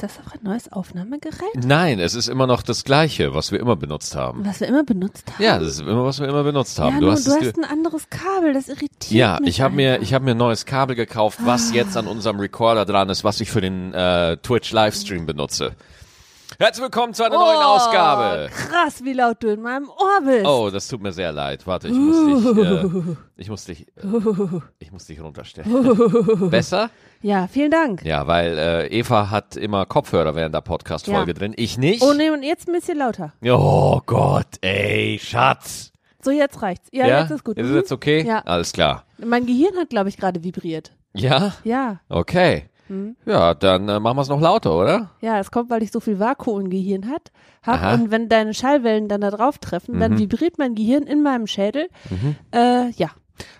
Ist das auch ein neues Aufnahmegerät? Nein, es ist immer noch das gleiche, was wir immer benutzt haben. Was wir immer benutzt haben? Ja, das ist immer, was wir immer benutzt haben. ja du nur, hast du hast ein anderes Kabel, das irritiert ja, mich ich habe mir, ich habe mir ein neues Kabel gekauft, was jetzt an unserem Recorder dran ist, was ich für den äh, Twitch Livestream benutze. Herzlich willkommen zu einer neuen Oh, Ausgabe. Krass, wie laut du in meinem Ohr bist. Oh, das tut mir sehr leid. Warte, ich muss dich, äh, ich muss dich, äh, ich muss dich runterstellen. Besser? Ja, vielen Dank. Ja, weil äh, Eva hat immer Kopfhörer während der Podcast-Folge Ja. drin. Ich nicht. Oh nee, und jetzt ein bisschen lauter. Oh Gott, ey, Schatz. So, jetzt reicht's. Ja, jetzt ist gut. Ist Mhm. jetzt okay? Ja. Alles klar. Mein Gehirn hat, glaube ich, gerade vibriert. Ja? Ja, Okay. Mhm. Ja, dann äh, machen wir es noch lauter, oder? ja, es kommt, weil ich so viel Vakuum im Gehirn hat, hab Aha. und wenn deine Schallwellen dann da drauf treffen, dann Mhm. vibriert mein Gehirn in meinem Schädel. Äh, ja.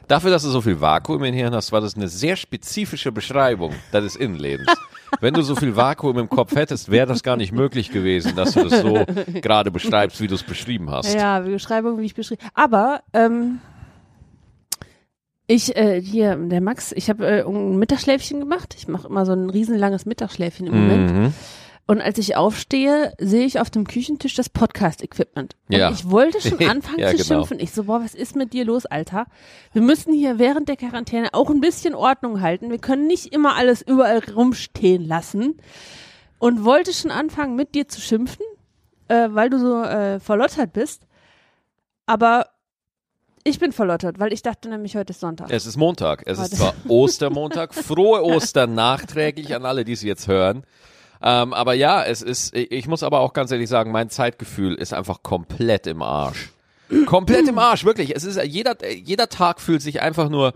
Dafür, dass du so viel Vakuum im Hirn hast, war das eine sehr spezifische Beschreibung deines Innenlebens. Wenn du so viel Vakuum im Kopf hättest, wäre das gar nicht möglich gewesen, dass du das so gerade beschreibst, wie du es beschrieben hast. Ja, Beschreibung, wie ich beschrieben. Aber ähm, ich äh, hier der Max, ich habe äh, ein Mittagsschläfchen gemacht. Ich mache immer so ein riesenlanges Mittagsschläfchen im Moment. Mhm. Und als ich aufstehe, sehe ich auf dem Küchentisch das Podcast-Equipment. Und Ja. ich wollte schon anfangen Ja, zu genau. schimpfen. Ich so, boah, was ist mit dir los, Alter? Wir müssen hier während der Quarantäne auch ein bisschen Ordnung halten. Wir können nicht immer alles überall rumstehen lassen. Und wollte schon anfangen, mit dir zu schimpfen, äh, weil du so äh, verlottert bist. Aber ich bin verlottert, weil ich dachte nämlich, heute ist Sonntag. Es ist Montag. Es ist Warte. zwar Ostermontag. Frohe Ostern nachträglich an alle, die es jetzt hören. Ähm, aber ja, es ist, ich muss aber auch ganz ehrlich sagen, mein Zeitgefühl ist einfach komplett im Arsch. Komplett im Arsch, wirklich. Es ist, jeder, jeder Tag fühlt sich einfach nur,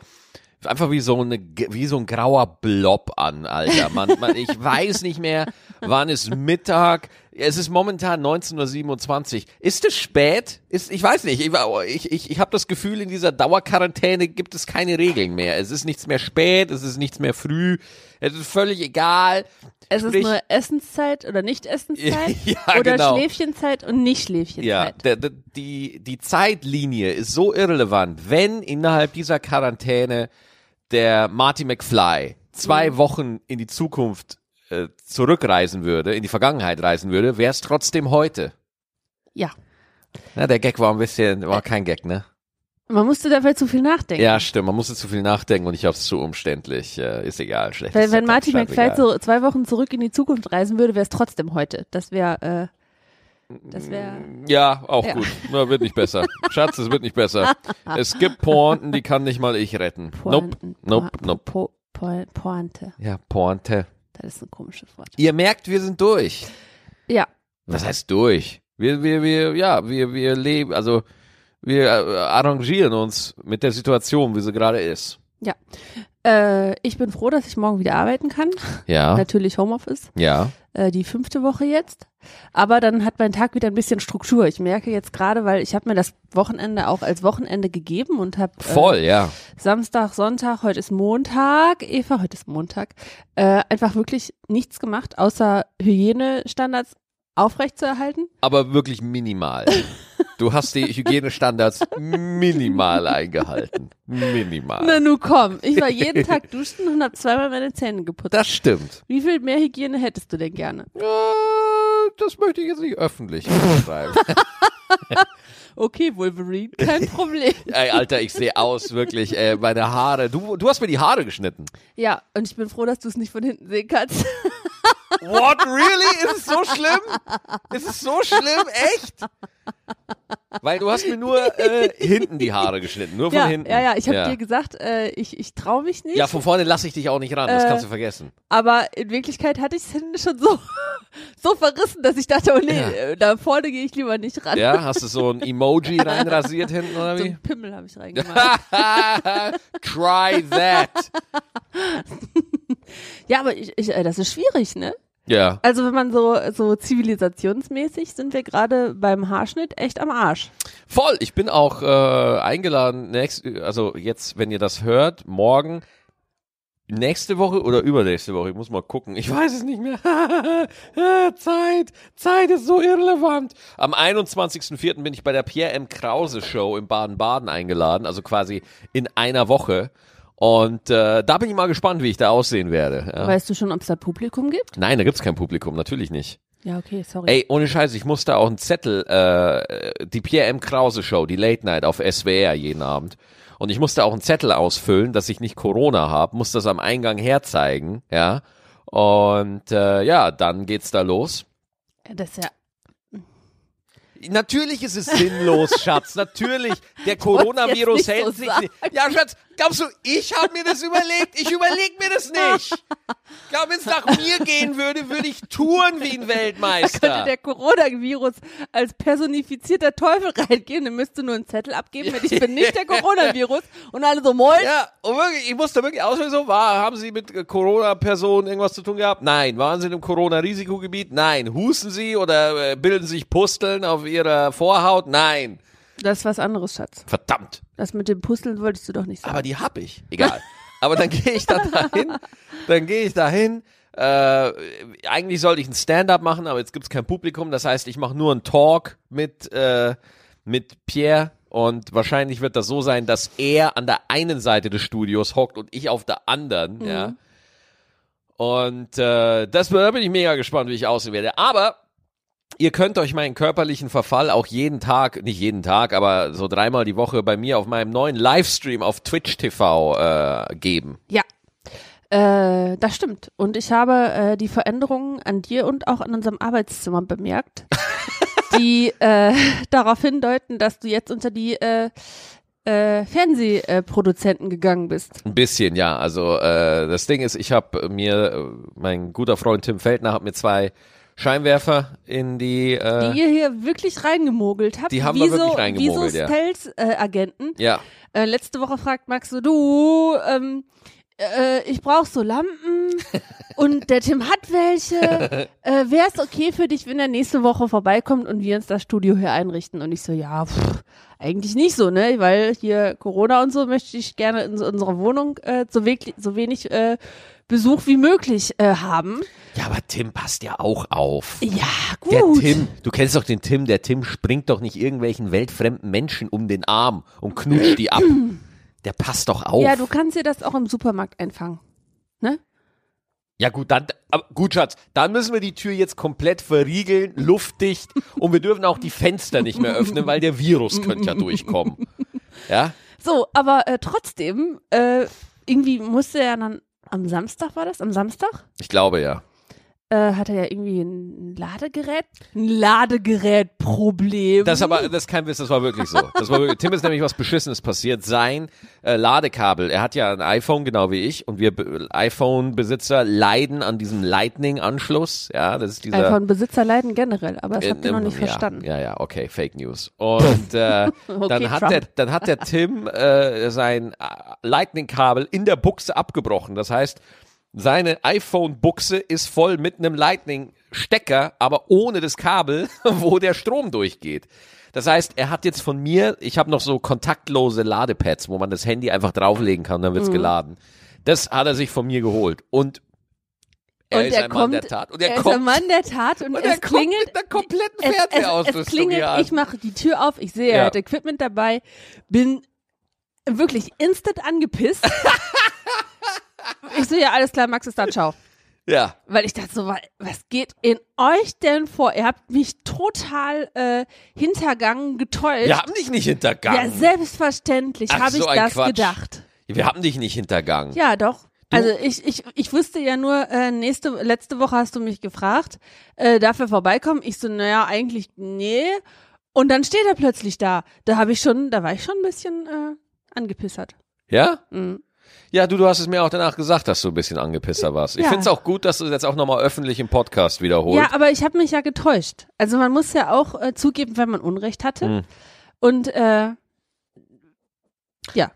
einfach wie so eine, wie so ein grauer Blob an, Alter. Man, man, ich weiß nicht mehr, wann ist Mittag. Es ist momentan 19.27 Uhr. Ist es spät? Ist, ich weiß nicht. Ich, ich, ich, habe das Gefühl, in dieser Dauerquarantäne gibt es keine Regeln mehr. Es ist nichts mehr spät, es ist nichts mehr früh. Es ist völlig egal. Es ist Sprich- nur Essenszeit oder nicht Essenszeit Ja, oder genau. Schläfchenzeit und nicht Schläfchenzeit. Ja, der, der, die, die Zeitlinie ist so irrelevant, wenn innerhalb dieser Quarantäne der Marty McFly zwei Mhm. Wochen in die Zukunft äh, zurückreisen würde, in die Vergangenheit reisen würde, wäre es trotzdem heute. ja. Na, der Gag war ein bisschen, war kein Gag, ne? Man musste dabei zu viel nachdenken. Ja, stimmt, man musste zu viel nachdenken und ich hab's zu umständlich. Äh, ist egal, schlecht. Weil wenn Marty McFly so zwei Wochen zurück in die Zukunft reisen würde, wäre es trotzdem heute. Das wäre, äh, das wäre. Ja, auch Ja. gut. Na, wird nicht besser. Schatz, es wird nicht besser. Es gibt Pointen, die kann nicht mal ich retten. Nope, Pointen- nope, Po- nope. Po Po Pointe. Ja, Pointe. Das ist ein komisches Wort. Ihr merkt, wir sind durch. Ja. Was heißt durch? Wir, wir, wir, ja, wir, wir leben, also wir äh, arrangieren uns mit der Situation, wie sie gerade ist. Ja. Äh, ich bin froh, dass ich morgen wieder arbeiten kann. Ja, Natürlich Homeoffice. ja. Äh, die fünfte Woche jetzt. Aber dann hat mein Tag wieder ein bisschen Struktur. Ich merke jetzt gerade, weil ich habe mir das Wochenende auch als Wochenende gegeben und habe Voll, äh, ja. Samstag, Sonntag, heute ist Montag, Eva, heute ist Montag, äh, einfach wirklich nichts gemacht, außer Hygienestandards aufrechtzuerhalten. Aber wirklich minimal. Du hast die Hygienestandards minimal eingehalten. Minimal. Na nu komm, ich war jeden Tag duschen und habe zweimal meine Zähne geputzt. Das stimmt. Wie viel mehr Hygiene hättest du denn gerne? Das möchte ich jetzt nicht öffentlich beschreiben. Okay, Wolverine, kein Problem. Ey, Alter, ich sehe aus, wirklich, äh, meine Haare. Du, du hast mir die Haare geschnitten. ja, und ich bin froh, dass du es nicht von hinten sehen kannst. What, really? Ist es so schlimm? Ist es so schlimm? Echt? Weil du hast mir nur äh, hinten die Haare geschnitten, nur von ja, hinten. ja, ja, ich habe ja. dir gesagt, äh, ich, ich traue mich nicht. Ja, von vorne lasse ich dich auch nicht ran, das Äh, kannst du vergessen. Aber in Wirklichkeit hatte ich es hinten schon so, so verrissen, dass ich dachte, oh nee, Ja. äh, da vorne gehe ich lieber nicht ran. Ja, hast du so ein Emoji reinrasiert hinten oder So wie? einen Pimmel habe ich reingemacht. Try that. ja, aber ich, ich, äh, das ist schwierig, ne? Ja. Also wenn man so, so zivilisationsmäßig sind wir gerade beim Haarschnitt echt am Arsch. Voll. Ich bin auch äh, eingeladen, nächst, also jetzt, wenn ihr das hört, morgen, nächste Woche oder übernächste Woche, ich muss mal gucken, ich weiß es nicht mehr. Zeit, Zeit ist so irrelevant. Am 21.04. bin ich bei der Pierre M. Krause Show in Baden-Baden eingeladen, also quasi in einer Woche. Und äh, da bin ich mal gespannt, wie ich da aussehen werde. Ja. Weißt du schon, ob es da Publikum gibt? Nein, da gibt's kein Publikum, natürlich nicht. Ja, okay, sorry. Ey, ohne Scheiß, ich musste auch einen Zettel, äh, die Pierre M. Krause Show, die Late Night auf SWR jeden Abend. Und ich musste auch einen Zettel ausfüllen, dass ich nicht Corona habe, muss das am Eingang herzeigen, ja. Und äh, ja, dann geht's da los. Das ist ja. Natürlich ist es sinnlos, Schatz. Natürlich. Der Coronavirus nicht hält so sich nicht. Ja, Schatz, glaubst du, ich habe mir das überlegt? Ich überleg mir das nicht. Ich glaube, wenn es nach mir gehen würde, würde ich touren wie ein Könnte Weltmeister. der Coronavirus als personifizierter Teufel reingehen, dann müsste nur einen Zettel abgeben mit ich bin nicht der Coronavirus und alle so moin. Ja, und wirklich, ich musste wirklich auswählen, so, war, haben Sie mit Corona-Personen irgendwas zu tun gehabt? Nein. Waren Sie im Corona-Risikogebiet? Nein. Husten Sie oder äh, bilden sich Pusteln auf Ihrer Vorhaut? Nein. Das ist was anderes, Schatz. Verdammt. Das mit dem Pusteln wolltest du doch nicht sagen. Aber die hab ich. Egal. Aber dann gehe ich dann dahin. Dann gehe ich dahin. Äh, eigentlich sollte ich ein Stand-up machen, aber jetzt gibt's kein Publikum. Das heißt, ich mache nur einen Talk mit, äh, mit Pierre. Und wahrscheinlich wird das so sein, dass er an der einen Seite des Studios hockt und ich auf der anderen, ja. Und äh, das da bin ich mega gespannt, wie ich aussehen werde. Aber ihr könnt euch meinen körperlichen Verfall auch jeden Tag, nicht jeden Tag, aber so dreimal die Woche bei mir auf meinem neuen Livestream auf Twitch TV äh, geben. Ja. Äh, das stimmt. Und ich habe äh, die Veränderungen an dir und auch an unserem Arbeitszimmer bemerkt, die äh, darauf hindeuten, dass du jetzt unter die äh, äh, Fernsehproduzenten gegangen bist. Ein bisschen, ja. Also äh, das Ding ist, ich habe mir, äh, mein guter Freund Tim Feldner hat mir zwei Scheinwerfer in die, äh, Die ihr hier wirklich reingemogelt habt. Die haben wir wirklich so, reingemogelt, wie so ja. Stealth-Agenten. ja. Äh, letzte Woche fragt Max so, du, ähm, äh, ich brauch so Lampen und der Tim hat welche. Äh, Wäre es okay für dich, wenn er nächste Woche vorbeikommt und wir uns das Studio hier einrichten? Und ich so, ja, pff, eigentlich nicht so, ne? Weil hier Corona und so möchte ich gerne in so unserer Wohnung äh, so, wenig, so wenig äh, Besuch wie möglich äh, haben. Ja, aber Tim passt ja auch auf. Ja, gut. Der Tim, du kennst doch den Tim, der Tim springt doch nicht irgendwelchen weltfremden Menschen um den Arm und knutscht die ab. Der passt doch auf. Ja, du kannst dir das auch im Supermarkt einfangen. Ne? Ja gut, dann, gut, Schatz, dann müssen wir die Tür jetzt komplett verriegeln, luftdicht und wir dürfen auch die Fenster nicht mehr öffnen, weil der Virus könnte ja durchkommen. Ja? So, aber äh, trotzdem, äh, irgendwie musste er dann am Samstag, war das? Am Samstag? Ich glaube ja. Äh, hat er ja irgendwie ein Ladegerät, ein Ladegerätproblem. Das aber, das ist kein Witz, das war wirklich so. Das war wirklich, Tim ist nämlich was Beschissenes passiert. Sein äh, Ladekabel, er hat ja ein iPhone, genau wie ich, und wir Be- iPhone-Besitzer leiden an diesem Lightning-Anschluss. Ja, das ist dieser. iPhone-Besitzer leiden generell, aber das habt ihr noch nicht ja, verstanden. Ja, ja, okay, Fake News. Und äh, Okay, dann, hat Trump. der, dann hat der Tim äh, sein äh, Lightning-Kabel in der Buchse abgebrochen. Das heißt, seine iPhone-Buchse ist voll mit einem Lightning-Stecker, aber ohne das Kabel, wo der Strom durchgeht. Das heißt, er hat jetzt von mir, ich habe noch so kontaktlose Ladepads, wo man das Handy einfach drauflegen kann, dann Mhm. wird's geladen. Das hat er sich von mir geholt. Und er Und ist er ein Mann kommt, der Tat. Und er, er ist kommt ein Mann der Tat und, und es er klingelt. mit einer kompletten es, es, es Fernsehausrüstung klingelt, ich mache die Tür auf, ich sehe, er Ja. hat Equipment dabei, bin wirklich instant angepisst. ich so, ja, alles klar, Max ist da, ciao. Ja. Weil ich dachte so, wa- was geht in euch denn vor? Ihr habt mich total äh, hintergangen, getäuscht. Wir haben dich nicht ja, hintergangen. selbstverständlich Ach, habe ich so ein das Quatsch. gedacht. wir haben dich nicht hintergangen. Ja, doch. Also ich, ich, ich wusste ja nur, äh, nächste, letzte Woche hast du mich gefragt, äh, darf er vorbeikommen? Ich so, naja, eigentlich nee. Und dann steht er plötzlich da. Da habe ich schon, da war ich schon ein bisschen äh, angepissert. Ja? Mhm. Ja, du, du hast es mir auch danach gesagt, dass du ein bisschen angepisster warst. Ich Ja. finde es auch gut, dass du es jetzt auch nochmal öffentlich im Podcast wiederholst. Ja, aber ich habe mich ja getäuscht. Also man muss ja auch äh, zugeben, wenn man Unrecht hatte. Mhm. Und äh,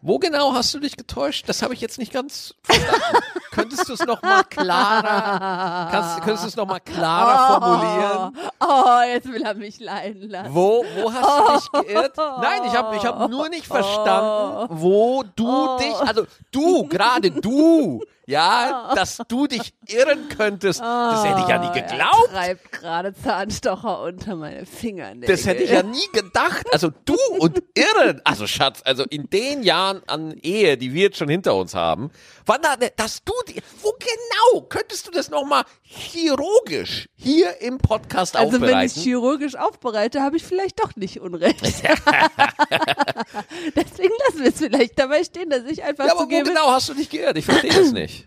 Wo genau hast du dich getäuscht? Das habe ich jetzt nicht ganz verstanden. könntest du es nochmal klarer, kannst, könntest du es nochmal klarer formulieren? Oh, jetzt will er mich leiden lassen. Wo, wo hast du dich geirrt? Nein, ich habe ich hab nur nicht verstanden, wo du dich, also du, gerade du, Ja, dass du dich irren könntest, das hätte ich ja nie Oh, geglaubt. Er treibt gerade Zahnstocher unter meine Fingernägel. Das hätte ich ja nie gedacht. Also du und Irren. Also Schatz, also in den Jahren an Ehe, die wir jetzt schon hinter uns haben, wann da, dass du die, wo genau könntest du das nochmal chirurgisch hier im Podcast Also wenn ich aufbereiten? chirurgisch aufbereite, habe ich vielleicht doch nicht Unrecht. Deswegen lassen wir es vielleicht dabei stehen, dass ich einfach ja, aber wo genau hast du dich geirrt? Ich verstehe das nicht.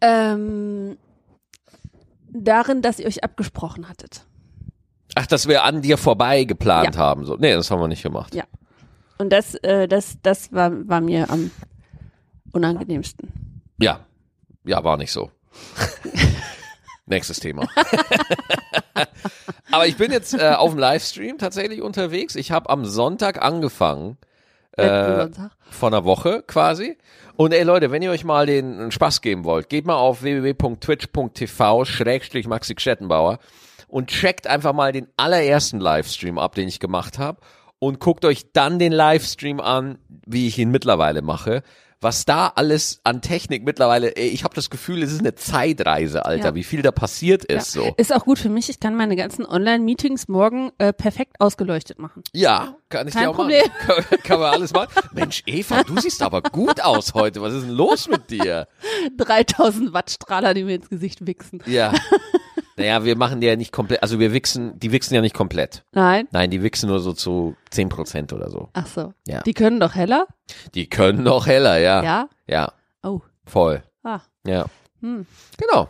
Ähm, darin, dass ihr euch abgesprochen hattet. Ach, dass wir an dir vorbei geplant Ja. haben. So. Nee, das haben wir nicht gemacht. Ja. Und das, äh, das, das war, war mir am unangenehmsten. Ja, ja, war nicht so. Nächstes Thema. Aber ich bin jetzt äh, auf dem Livestream tatsächlich unterwegs. Ich habe am Sonntag angefangen, äh, vor einer Woche quasi. Und ey Leute, wenn ihr euch mal den Spaß geben wollt, geht mal auf www.twitch.tv schrägstrich Maxi Gschettenbauer und checkt einfach mal den allerersten Livestream ab, den ich gemacht habe und guckt euch dann den Livestream an, wie ich ihn mittlerweile mache. Was da alles an Technik mittlerweile, ey, ich habe das Gefühl, es ist eine Zeitreise, Alter, Ja. wie viel da passiert ist so. Ist auch gut für mich. Ich kann meine ganzen Online-Meetings morgen äh, perfekt ausgeleuchtet machen. Ja, kann ich Kein dir auch Problem. machen. Kann, kann man alles machen. Mensch, Eva, du siehst aber gut aus heute. Was ist denn los mit dir? 3000 Watt Strahler, die mir ins Gesicht wichsen. Ja. Naja, wir machen die ja nicht komplett, also wir wichsen, die wichsen ja nicht komplett. Nein? Nein, die wichsen nur so zu 10 Prozent oder so. Ach so. Ja. Die können doch heller? Die können noch heller, ja. Ja? Ja, Oh. voll. Ah. Ja. Hm. Genau.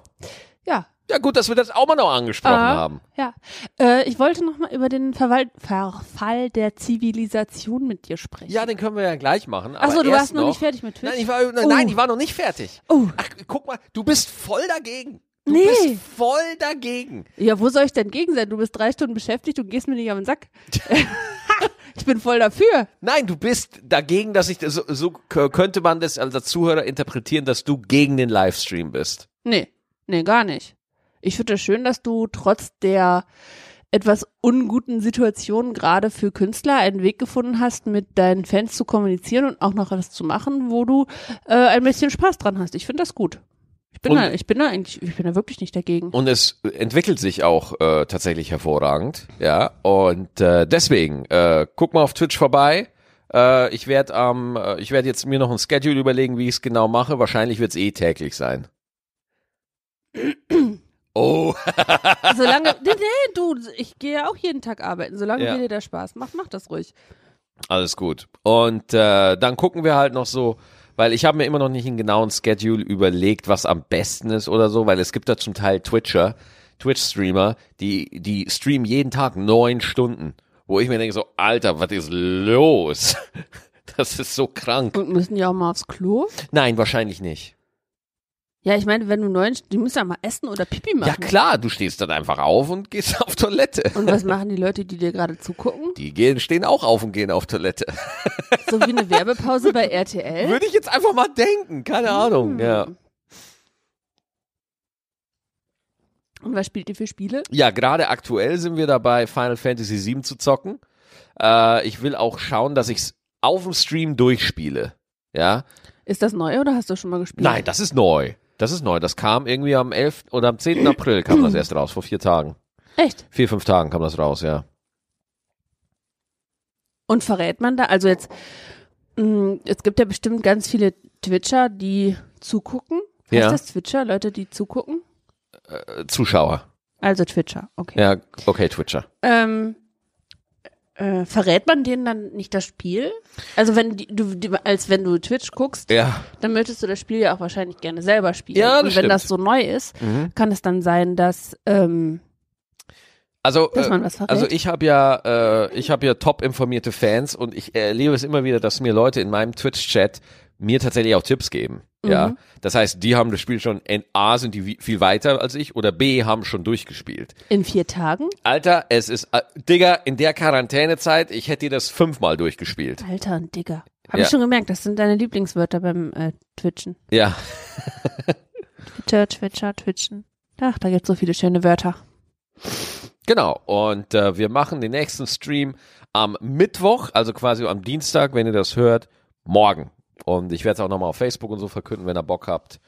Ja. Ja, gut, dass wir das auch mal noch angesprochen Ah. haben. Ja. Äh, ich wollte noch mal über den Verwal Verfall der Zivilisation mit dir sprechen. Ja, den können wir ja gleich machen. Ach so, aber du warst noch nicht fertig mit Twitch? Nein, ich war, nein, Oh. nein, ich war noch nicht fertig. Oh. Ach, guck mal, du bist voll dagegen. Du Nee. bist voll dagegen. Ja, wo soll ich denn gegen sein? Du bist drei Stunden beschäftigt und gehst mir nicht auf den Sack. ich bin voll dafür. Nein, du bist dagegen, dass ich, so, so könnte man das als Zuhörer interpretieren, dass du gegen den Livestream bist. Nee, nee, gar nicht. Ich finde es schön, dass du trotz der etwas unguten Situation gerade für Künstler einen Weg gefunden hast, mit deinen Fans zu kommunizieren und auch noch was zu machen, wo du äh, ein bisschen Spaß dran hast. Ich finde das gut. Ich bin, Und- da, ich bin da eigentlich, ich bin da wirklich nicht dagegen. Und es entwickelt sich auch äh, tatsächlich hervorragend, ja. Und äh, deswegen, äh, guck mal auf Twitch vorbei. Äh, ich werde am, äh, ich werde jetzt mir noch ein Schedule überlegen, wie ich es genau mache. Wahrscheinlich wird es eh täglich sein. Oh, Solange, nee, nee, du, ich gehe ja auch jeden Tag arbeiten. Solange Ja. dir der Spaß macht, mach das ruhig. alles gut. Und äh, dann gucken wir halt noch so, weil ich habe mir immer noch nicht einen genauen Schedule überlegt, was am besten ist oder so, weil es gibt da zum Teil Twitcher, Twitch-Streamer, die, die streamen jeden Tag neun Stunden, wo ich mir denke so, Alter, was ist los? Das ist so krank. Und müssen die auch mal aufs Klo? Nein, wahrscheinlich nicht. Ja, ich meine, wenn du neun, die müssen ja mal essen oder Pipi machen. Ja klar, du stehst dann einfach auf und gehst auf Toilette. Und was machen die Leute, die dir gerade zugucken? Die gehen, stehen auch auf und gehen auf Toilette. So wie eine Werbepause bei RTL? Würde ich jetzt einfach mal denken, keine Ahnung. Ja. Und was spielt ihr für Spiele? Ja, gerade aktuell sind wir dabei, Final Fantasy VII zu zocken. Äh, ich will auch schauen, dass ich es auf dem Stream durchspiele. Ja. Ist das neu oder hast du schon mal gespielt? Nein, das ist neu. Das ist neu. Das kam irgendwie am 11. oder am 10. April kam das erst raus, vor vier Tagen. Echt? Vier, fünf Tagen kam das raus, ja. Und verrät man da, also jetzt, mh, es gibt ja bestimmt ganz viele Twitcher, die zugucken. Heißt Ja. das Twitcher, Leute, die zugucken? Äh, Zuschauer. Also Twitcher, okay. Ja, okay, Twitcher. Ähm, äh, verrät man denen dann nicht das Spiel? Also wenn die, du, die, als wenn du Twitch guckst, Ja. dann möchtest du das Spiel ja auch wahrscheinlich gerne selber spielen. Ja, das Und wenn stimmt. das so neu ist, Mhm. kann es dann sein, dass ähm, Also, äh, also ich habe ja, äh, ich habe ja top informierte Fans und ich erlebe es immer wieder, dass mir Leute in meinem Twitch-Chat mir tatsächlich auch Tipps geben. Ja, Mhm. das heißt, die haben das Spiel schon, in A sind die viel weiter als ich oder B haben schon durchgespielt. in vier Tagen, Alter, es ist, äh, Digga, in der Quarantänezeit, ich hätte dir das fünfmal durchgespielt. Alter und Digger. Habe Ja. ich schon gemerkt, das sind deine Lieblingswörter beim äh, Twitchen. Ja, Twitter, Twitcher, Twitchen. Ach, da gibt's so viele schöne Wörter. genau. Und äh, wir machen den nächsten Stream am Mittwoch, also quasi am Dienstag, wenn ihr das hört, morgen. Und ich werde es auch nochmal auf Facebook und so verkünden, wenn ihr Bock habt.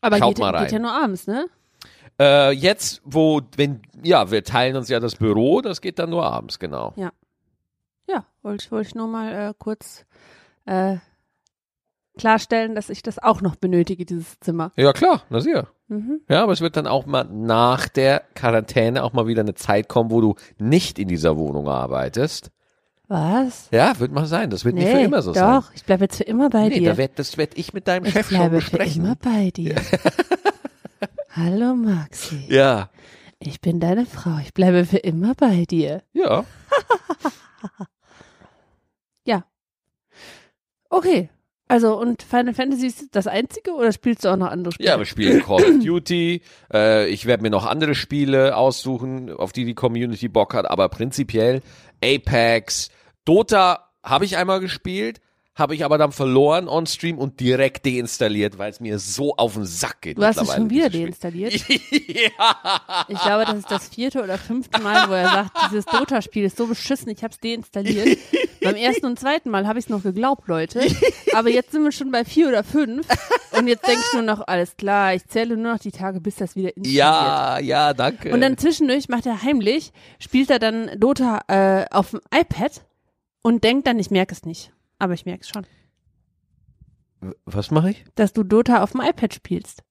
Aber Schaut geht, mal rein. geht ja nur abends, ne? Äh, jetzt, wo, wenn, ja, wir teilen uns ja das Büro, das geht dann nur abends, genau. Ja, wollte ich, wollte ich nur mal äh, kurz äh, klarstellen, dass ich das auch noch benötige, dieses Zimmer. Ja, klar, na sicher. Mhm. Ja, aber es wird dann auch mal nach der Quarantäne auch mal wieder eine Zeit kommen, wo du nicht in dieser Wohnung arbeitest. Was? Ja, wird mal sein. Das wird nicht für immer so doch, sein. ich bleibe jetzt für immer bei nee, dir. da werd, das werde ich mit deinem ich Chef schon bleibe für besprechen. immer bei dir. Hallo Maxi, Ja, ich bin deine Frau. Ich bleibe für immer bei dir. ja. Okay. Also, und Final Fantasy ist das einzige oder spielst du auch noch andere Spiele? Ja, wir spielen Call of Duty. Äh, ich werde mir noch andere Spiele aussuchen, auf die die Community Bock hat. Aber prinzipiell Apex, Dota habe ich einmal gespielt, habe ich aber dann verloren on Stream und direkt deinstalliert, weil es mir so auf den Sack geht. Du hast es schon wieder deinstalliert. Ja. Ich glaube, das ist das vierte oder fünfte Mal, wo er sagt, dieses Dota-Spiel ist so beschissen, ich habe es deinstalliert. Beim ersten und zweiten Mal habe ich es noch geglaubt, Leute. Aber jetzt sind wir schon bei vier oder fünf. Und jetzt denke ich nur noch, alles klar, ich zähle nur noch die Tage, bis das wieder installiert. Ja, ja, danke. Und dann zwischendurch macht er heimlich, spielt er dann Dota äh, auf dem iPad und denkt dann, ich merke es nicht. Aber ich merke es schon, Was mache ich? dass du Dota auf dem iPad spielst.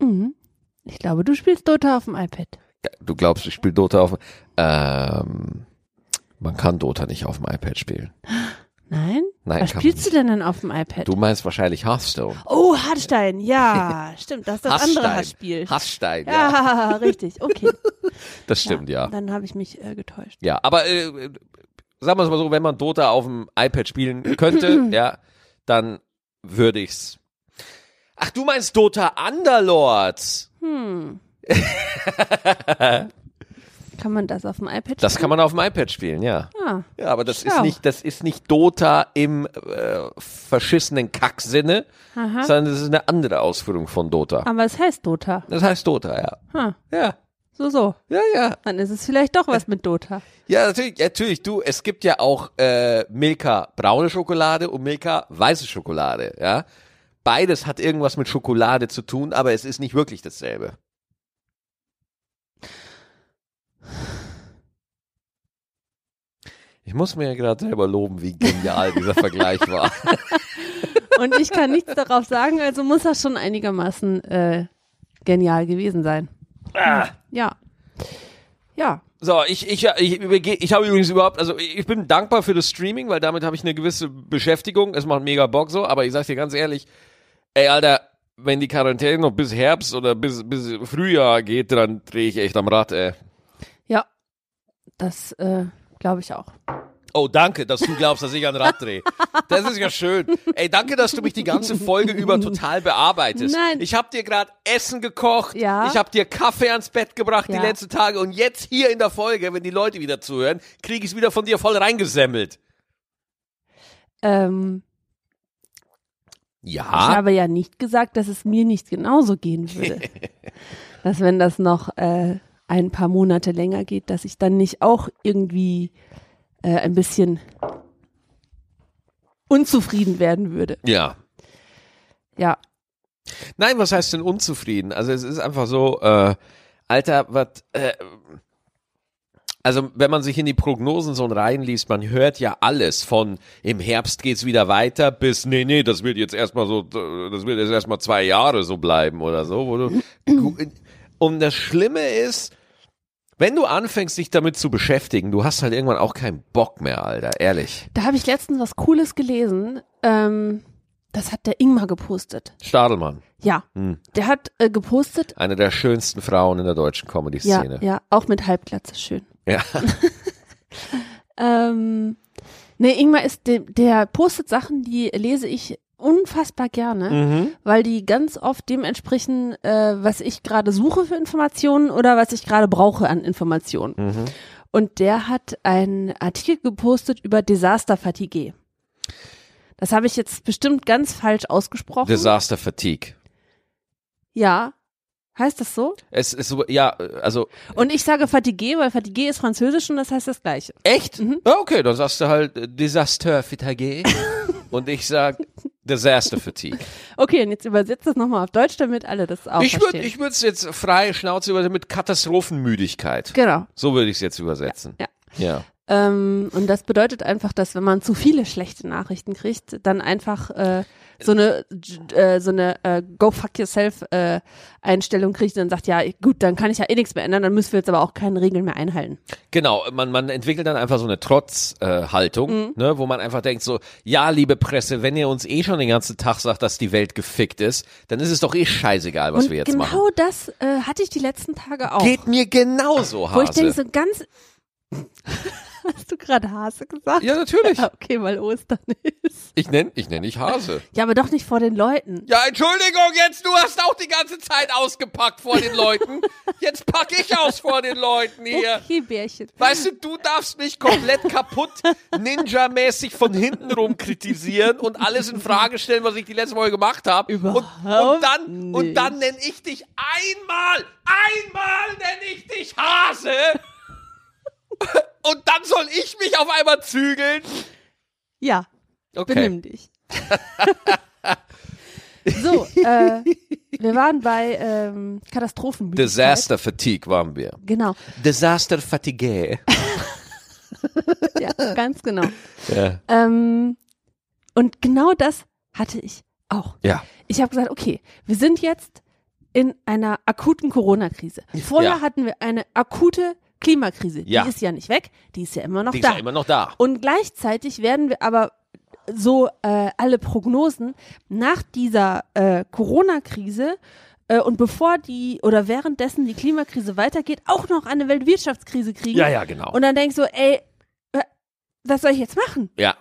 Mhm. Ich glaube, du spielst Dota auf dem iPad. Du glaubst, ich spiele Dota auf. Ähm, man kann Dota nicht auf dem iPad spielen. Nein? Nein, Was spielst du denn dann auf dem iPad? Du meinst wahrscheinlich Hearthstone. Oh, Hartstein, ja, stimmt, das ist das andere Hassstein. Spiel. Hassstein, ja. Ja, richtig, okay. Das stimmt, ja. Dann habe ich mich äh, getäuscht. Ja, aber äh, sagen wir es mal so, wenn man Dota auf dem iPad spielen könnte, ja, dann würde ich's. Ach, du meinst Dota Underlords? Hm. kann man das auf dem iPad Das kann man auf dem iPad spielen, ja. Ah, Ja, aber das ist Schau. nicht, das ist nicht Dota im äh, verschissenen Kacksinne, aha. sondern das ist eine andere Ausführung von Dota. Aber es heißt Dota. Das heißt Dota, ja. Ha, Ja, so, so. ja, ja. Dann ist es vielleicht doch was mit Dota. Ja, natürlich, natürlich, du, es gibt ja auch äh, Milka braune Schokolade und Milka weiße Schokolade, ja. Beides hat irgendwas mit Schokolade zu tun, aber es ist nicht wirklich dasselbe. Ich muss mir ja gerade selber loben, wie genial dieser Vergleich war. Und ich kann nichts darauf sagen, also muss das schon einigermaßen äh, genial gewesen sein. Ah. Ja. Ja. So, ich, ich, ich, überge- ich habe übrigens überhaupt, also ich bin dankbar für das Streaming, weil damit habe ich eine gewisse Beschäftigung. Es macht mega Bock so, aber ich sag dir ganz ehrlich, ey, Alter, wenn die Quarantäne noch bis Herbst oder bis, bis Frühjahr geht, dann drehe ich echt am Rad, ey. Ja. Das äh, glaube ich auch. Oh, danke, dass du glaubst, dass ich ein Rad drehe. Das ist ja schön. Ey, danke, dass du mich die ganze Folge über total bearbeitest. Nein. Ich habe dir gerade Essen gekocht. Ja. Ich habe dir Kaffee ans Bett gebracht Ja. die letzten Tage. Und jetzt hier in der Folge, wenn die Leute wieder zuhören, kriege ich es wieder von dir voll reingesemmelt. Ähm, Ich Ja. habe ja nicht gesagt, dass es mir nicht genauso gehen würde. dass wenn das noch äh, ein paar Monate länger geht, dass ich dann nicht auch irgendwie äh, ein bisschen unzufrieden werden würde. Ja. Ja, Nein, was heißt denn unzufrieden? Also es ist einfach so, äh, Alter, was, äh, also wenn man sich in die Prognosen so reinliest, man hört ja alles von im Herbst geht's wieder weiter bis nee, nee, das wird jetzt erstmal so, das wird jetzt erstmal zwei Jahre so bleiben oder so. Du, und das Schlimme ist, wenn du anfängst, dich damit zu beschäftigen, du hast halt irgendwann auch keinen Bock mehr, Alter, ehrlich. da habe ich letztens was Cooles gelesen. Ähm, das hat der Ingmar gepostet. Stadelmann, Ja, Hm. der hat äh, gepostet. eine der schönsten Frauen in der deutschen Ja, Comedy-Szene. ja, auch mit Halbglatze schön. ja. Ähm, nee, Ingmar ist, de, der postet Sachen, die lese ich unfassbar gerne, Mhm. weil die ganz oft dem entsprechen, äh, was ich gerade suche für Informationen oder was ich gerade brauche an Informationen. Mhm. Und der hat einen Artikel gepostet über Disaster Fatigue. Das habe ich jetzt bestimmt ganz falsch ausgesprochen. Disaster Fatigue. ja. Heißt das so? Es ist so, ja, also Und ich sage Fatigue, weil Fatigue ist französisch und das heißt das gleiche. echt? Mhm. Ja, okay, dann sagst du halt äh, Disaster Fatigue. Und ich sag Disaster Fatigue. Okay, und jetzt übersetzt das nochmal auf Deutsch, damit alle das auch Ich würde verstehen. ich würde es jetzt freie Schnauze übersetzen mit Katastrophenmüdigkeit. genau. So würde ich es jetzt übersetzen. Ja. Ja. Ähm, und das bedeutet einfach, dass wenn man zu viele schlechte Nachrichten kriegt, dann einfach äh, so eine äh, so eine äh, Go fuck yourself äh, Einstellung kriegt und dann sagt, ja gut, dann kann ich ja eh nichts mehr ändern, dann müssen wir jetzt aber auch keine Regeln mehr einhalten. Genau, man, man entwickelt dann einfach so eine Trotzhaltung, äh, Haltung, ne, wo man einfach denkt so, ja, liebe Presse, wenn ihr uns eh schon den ganzen Tag sagt, dass die Welt gefickt ist, dann ist es doch eh scheißegal, was und wir jetzt genau machen. das äh, hatte ich die letzten Tage auch. Geht mir genauso, wo ich denke Hase. so ganz Hast du gerade Hase gesagt? Ja, natürlich. Okay, weil Ostern ist. Ich nenne ich nenn dich Hase. Ja, aber doch nicht vor den Leuten. Ja, Entschuldigung, jetzt, du hast auch die ganze Zeit ausgepackt vor den Leuten. Jetzt pack ich aus vor den Leuten hier. Okay, Bärchen. Weißt du, du darfst mich komplett kaputt Ninja-mäßig von hinten rum kritisieren und alles in Frage stellen, was ich die letzte Woche gemacht habe. Und, und Überhaupt dann, und nicht. dann nenne ich dich einmal, einmal nenne ich dich Hase. Und dann soll ich mich auf einmal zügeln. Ja, Okay. benimm dich. so, äh, wir waren bei ähm, Katastrophenmüdigkeit. Disaster Fatigue waren wir. Genau, Disaster Fatigue. ja, ganz genau. Ja. Ähm, und genau das hatte ich auch. Ja. Ich habe gesagt, okay, wir sind jetzt in einer akuten Corona-Krise. Vorher Ja. hatten wir eine akute Klimakrise. Ja. Die ist ja nicht weg, die ist ja immer noch Die ist da. ja immer noch da. Und gleichzeitig werden wir aber so äh, alle Prognosen nach dieser äh, Corona-Krise äh, und bevor die oder währenddessen die Klimakrise weitergeht, auch noch eine Weltwirtschaftskrise kriegen. Ja, ja, genau. Und dann denk ich so, ey, äh, was soll ich jetzt machen? ja.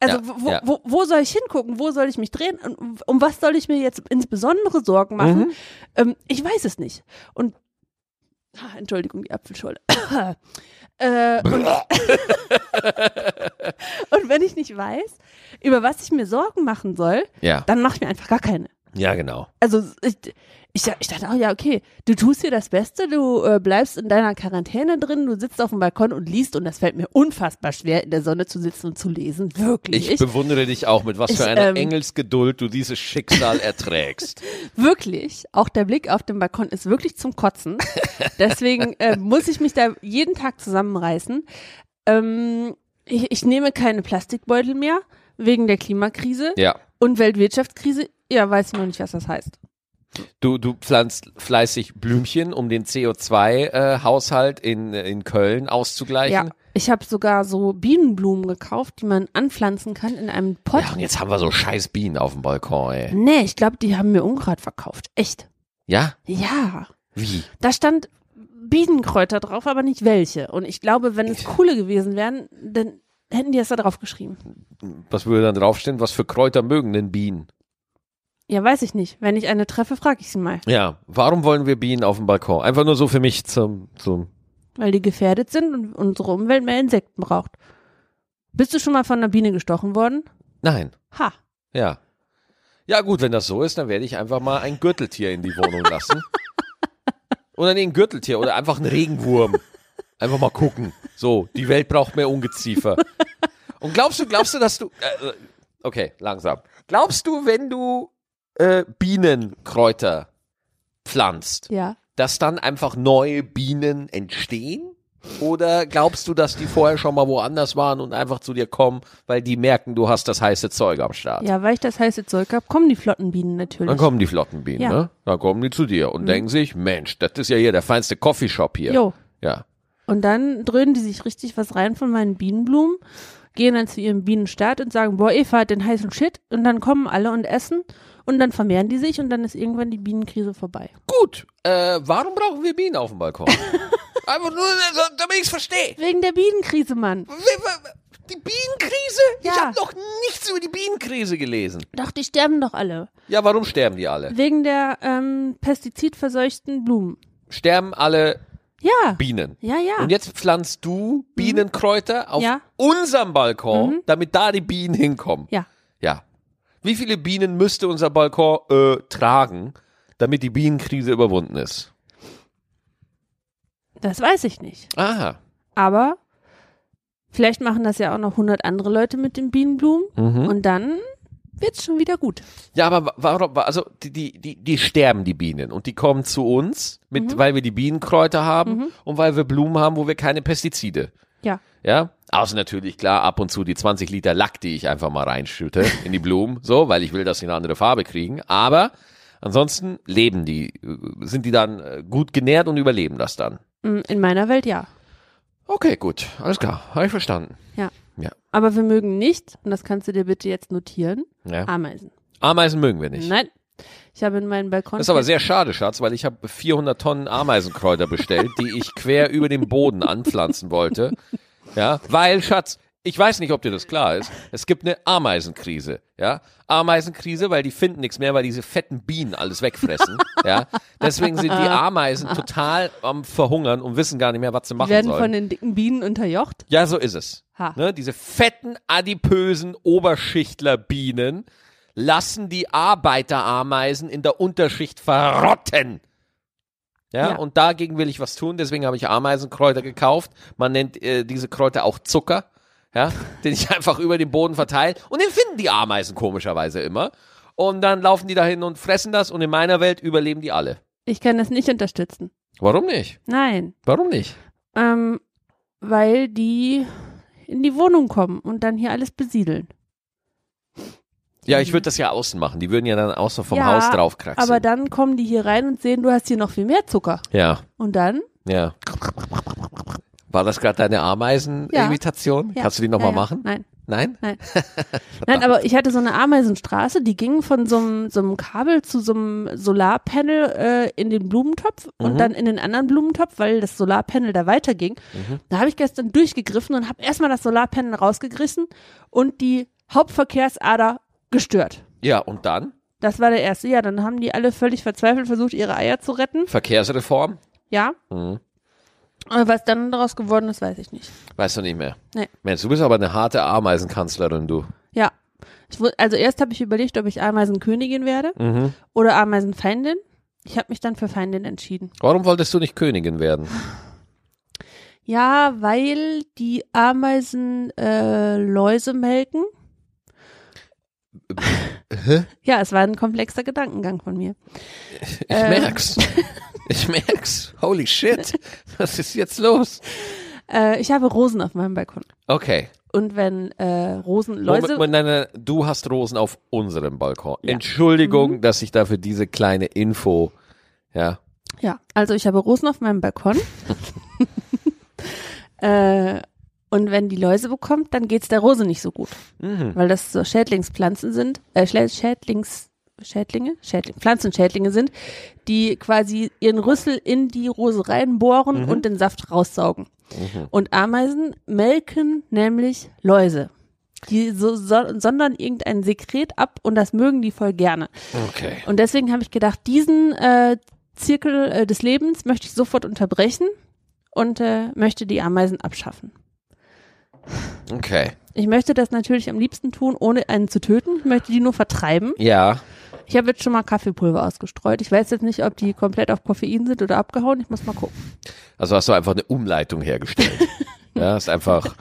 Also Ja, wo, ja. wo, wo soll ich hingucken? Wo soll ich mich drehen? Um was soll ich mir jetzt insbesondere Sorgen machen? Mhm. Ähm, ich weiß es nicht. Und ah, Entschuldigung, die Apfelschorle. äh, und, und wenn ich nicht weiß, über was ich mir Sorgen machen soll, Ja. dann mache ich mir einfach gar keine. Ja, genau. Also ich, ich, ich dachte auch, ja, okay, du tust dir das Beste, du äh, bleibst in deiner Quarantäne drin, du sitzt auf dem Balkon und liest und das fällt mir unfassbar schwer, in der Sonne zu sitzen und zu lesen. Wirklich. Ich bewundere dich auch, mit was für Ich, einer ähm, Engelsgeduld du dieses Schicksal erträgst. Wirklich, auch der Blick auf den Balkon ist wirklich zum Kotzen. Deswegen äh, muss ich mich da jeden Tag zusammenreißen. Ähm, ich, ich nehme keine Plastikbeutel mehr wegen der Klimakrise Ja. und Weltwirtschaftskrise. Ja, weiß ich noch nicht, was das heißt. Du, du pflanzt fleißig Blümchen, um den CO2-Haushalt in, in Köln auszugleichen. Ja, ich habe sogar so Bienenblumen gekauft, die man anpflanzen kann in einem Pott. Ja, und jetzt haben wir so scheiß Bienen auf dem Balkon, ey. Nee, ich glaube, die haben mir Unkraut verkauft. Echt? Ja? Ja. Wie? Da stand Bienenkräuter drauf, aber nicht welche. Und ich glaube, wenn es coole gewesen wären, dann hätten die es da drauf geschrieben. Was würde dann draufstehen? Was für Kräuter mögen denn Bienen? Ja, weiß ich nicht. Wenn ich eine treffe, frage ich sie mal. Ja, warum wollen wir Bienen auf dem Balkon? Einfach nur so für mich zum, zum Weil die gefährdet sind und unsere Umwelt mehr Insekten braucht. Bist du schon mal von einer Biene gestochen worden? Nein. Ha. Ja. Ja, gut, wenn das so ist, dann werde ich einfach mal ein Gürteltier in die Wohnung lassen. Oder nee, ein Gürteltier oder einfach ein Regenwurm. Einfach mal gucken. So, die Welt braucht mehr Ungeziefer. Und glaubst du, glaubst du, dass du. Äh, okay, langsam. Glaubst du, wenn du äh, Bienenkräuter pflanzt, Ja. dass dann einfach neue Bienen entstehen? Oder glaubst du, dass die vorher schon mal woanders waren und einfach zu dir kommen, weil die merken, du hast das heiße Zeug am Start? Ja, weil ich das heiße Zeug habe, kommen die Flottenbienen natürlich. Dann kommen die Flottenbienen, Ja. Mhm. ne? Dann kommen die zu dir und denken sich, Mensch, das ist ja hier der feinste Coffeeshop hier. Jo. Ja. Und dann dröhnen die sich richtig was rein von meinen Bienenblumen, gehen dann zu ihrem Bienenstaat und sagen, boah, Eva hat den heißen Shit. Und dann kommen alle und essen und dann vermehren die sich und dann ist irgendwann die Bienenkrise vorbei. Gut, äh, warum brauchen wir Bienen auf dem Balkon? Einfach nur, äh, damit ich es verstehe. Wegen der Bienenkrise, Mann. Die Bienenkrise? Ich Ja. habe noch nichts über die Bienenkrise gelesen. Doch, die sterben doch alle. Ja, warum sterben die alle? Wegen der ähm, pestizidverseuchten Blumen. Sterben alle Ja. Bienen. Ja, ja. Und jetzt pflanzt du Bienenkräuter auf Ja. unserem Balkon, damit da die Bienen hinkommen. Ja. Ja. Wie viele Bienen müsste unser Balkon äh, tragen, damit die Bienenkrise überwunden ist? Das weiß ich nicht. Aha. Aber Vielleicht machen das ja auch noch 100 andere Leute mit den Bienenblumen Mhm. und dann wird's schon wieder gut. Ja, aber wa- warum, wa- also die, die, die, die sterben, die Bienen. Und die kommen zu uns, mit, weil wir die Bienenkräuter haben und weil wir Blumen haben, wo wir keine Pestizide. Ja. Ja, außer natürlich, klar, ab und zu die 20 Liter Lack, die ich einfach mal reinschütte in die Blumen, so, weil ich will, dass sie eine andere Farbe kriegen. Aber ansonsten leben die, äh, sind die dann äh, gut genährt und überleben das dann. Mm, In meiner Welt ja. Okay, gut, alles klar, habe ich verstanden. Ja. Ja. Aber wir mögen nicht, und das kannst du dir bitte jetzt notieren, ja. Ameisen. Ameisen mögen wir nicht. Nein. Ich habe in meinen Balkon. Das ist aber sehr schade, Schatz, weil ich habe 400 Tonnen Ameisenkräuter bestellt, die ich quer über den Boden anpflanzen wollte. Ja, weil, Schatz, ich weiß nicht, ob dir das klar ist. Es gibt eine Ameisenkrise. Ja, Ameisenkrise, weil die finden nichts mehr, weil diese fetten Bienen alles wegfressen. ja, deswegen sind die Ameisen total am Verhungern und wissen gar nicht mehr, was sie die machen werden sollen. von den dicken Bienen unterjocht. Ja, so ist es. Ne, diese fetten, adipösen Oberschichtlerbienen lassen die Arbeiterameisen in der Unterschicht verrotten. Ja, Ja. und dagegen will ich was tun, deswegen habe ich Ameisenkräuter gekauft. Man nennt äh, diese Kräuter auch Zucker, ja, den ich einfach über den Boden verteile. Und den finden die Ameisen komischerweise immer. Und dann laufen die dahin und fressen das und in meiner Welt überleben die alle. Ich kann das nicht unterstützen. Warum nicht? Nein. Warum nicht? Ähm, weil die in die Wohnung kommen und dann hier alles besiedeln. Ja, ich würde das ja außen machen. Die würden ja dann außer vom Ja, Haus draufkraxeln. Aber dann kommen die hier rein und sehen, du hast hier noch viel mehr Zucker. ja. Und dann? Ja. War das gerade deine Ameisen-Imitation? Ja. Kannst du die nochmal Ja, ja. machen? Nein. Nein? Nein, aber ich hatte so eine Ameisenstraße, die ging von so einem, Kabel zu so einem Solarpanel äh, in den Blumentopf und Mhm. dann in den anderen Blumentopf, weil das Solarpanel da weiterging. Mhm. Da habe ich gestern durchgegriffen und habe erstmal das Solarpanel rausgerissen und die Hauptverkehrsader gestört. Ja, und dann? Das war der erste. Ja, dann haben die alle völlig verzweifelt versucht, ihre Eier zu retten. Verkehrsreform? Ja. Mhm. Was dann daraus geworden ist, weiß ich nicht. Weißt du nicht mehr. Nee. Mensch, du bist aber eine harte Ameisenkanzlerin, du. Ja. Ich, also erst habe ich überlegt, ob ich Ameisenkönigin werde Mhm. oder Ameisenfeindin. Ich habe mich dann für Feindin entschieden. Warum wolltest du nicht Königin werden? Ja, weil die Ameisen äh, Läuse melken. Ja, es war ein komplexer Gedankengang von mir. Ich Äh. merk's. Ich merk's. Holy shit. Was ist jetzt los? Äh, ich habe Rosen auf meinem Balkon. Okay. Und wenn äh, Rosenläuse. Moment, Moment, nein, nein, du hast Rosen auf unserem Balkon. Ja. Mhm. Entschuldigung, dass ich dafür diese kleine Info, ja. Ja, also ich habe Rosen auf meinem Balkon. äh, und wenn die Läuse bekommt, dann geht's der Rose nicht so gut. Mhm. Weil das so Schädlingspflanzen sind, äh, Schädlings, Schädlinge? Schädling, Pflanzenschädlinge sind, die quasi ihren Rüssel in die Rose reinbohren Mhm. und den Saft raussaugen. Und Ameisen melken nämlich Läuse. Die so, so, sondern irgendein Sekret ab und das mögen die voll gerne. Okay. Und deswegen habe ich gedacht, diesen äh, Zirkel äh, des Lebens möchte ich sofort unterbrechen und äh, möchte die Ameisen abschaffen. Okay. Ich möchte das natürlich am liebsten tun, ohne einen zu töten. Ich möchte die nur vertreiben. Ja. Ich habe jetzt schon mal Kaffeepulver ausgestreut. Ich weiß jetzt nicht, ob die komplett auf Koffein sind oder abgehauen. Ich muss mal gucken. Also hast du einfach eine Umleitung hergestellt. ja, hast einfach,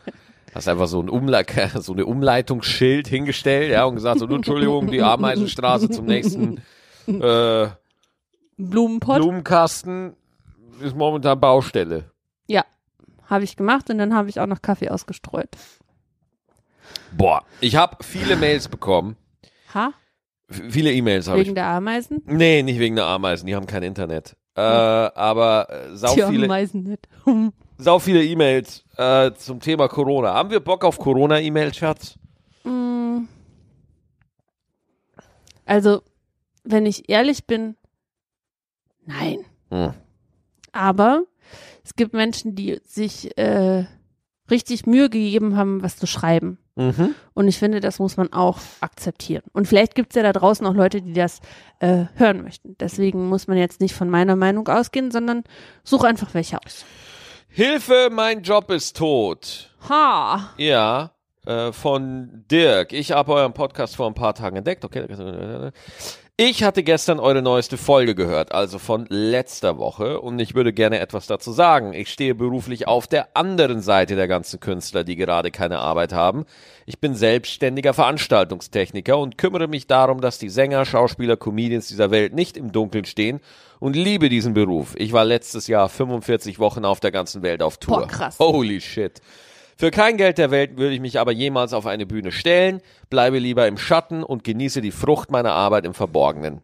hast einfach so ein Umle so eine Umleitungsschild hingestellt, ja, und gesagt, so, Entschuldigung, die Ameisenstraße zum nächsten äh, Blumenpott. Blumenkasten ist momentan Baustelle. ja, habe ich gemacht und dann habe ich auch noch Kaffee ausgestreut. Boah, ich habe viele Mails bekommen. Ha? F- Viele E-Mails habe ich. Wegen der Ameisen? Nee, nicht wegen der Ameisen, die haben kein Internet. Äh, aber äh, sau die viele, Ameisen nicht. sau viele E-Mails äh, zum Thema Corona. Haben wir Bock auf Corona-E-Mails, Schatz? Mm. Also, wenn ich ehrlich bin, nein. Hm. Aber es gibt Menschen, die sich äh, richtig Mühe gegeben haben, was zu schreiben. Mhm. Und ich finde, das muss man auch akzeptieren. Und vielleicht gibt es ja da draußen auch Leute, die das äh, hören möchten. Deswegen muss man jetzt nicht von meiner Meinung ausgehen, sondern such einfach welche aus. Hilfe, mein Job ist tot. Ha! Ja, äh, von Dirk. Ich habe euren Podcast vor ein paar Tagen entdeckt. Okay. Ich hatte gestern eure neueste Folge gehört, also von letzter Woche, und ich würde gerne etwas dazu sagen. Ich stehe beruflich auf der anderen Seite der ganzen Künstler, die gerade keine Arbeit haben. Ich bin selbstständiger Veranstaltungstechniker und kümmere mich darum, dass die Sänger, Schauspieler, Comedians dieser Welt nicht im Dunkeln stehen und liebe diesen Beruf. Ich war letztes Jahr 45 Wochen auf der ganzen Welt auf Tour. Boah, krass. Holy shit. Für kein Geld der Welt würde ich mich aber jemals auf eine Bühne stellen, bleibe lieber im Schatten und genieße die Frucht meiner Arbeit im Verborgenen.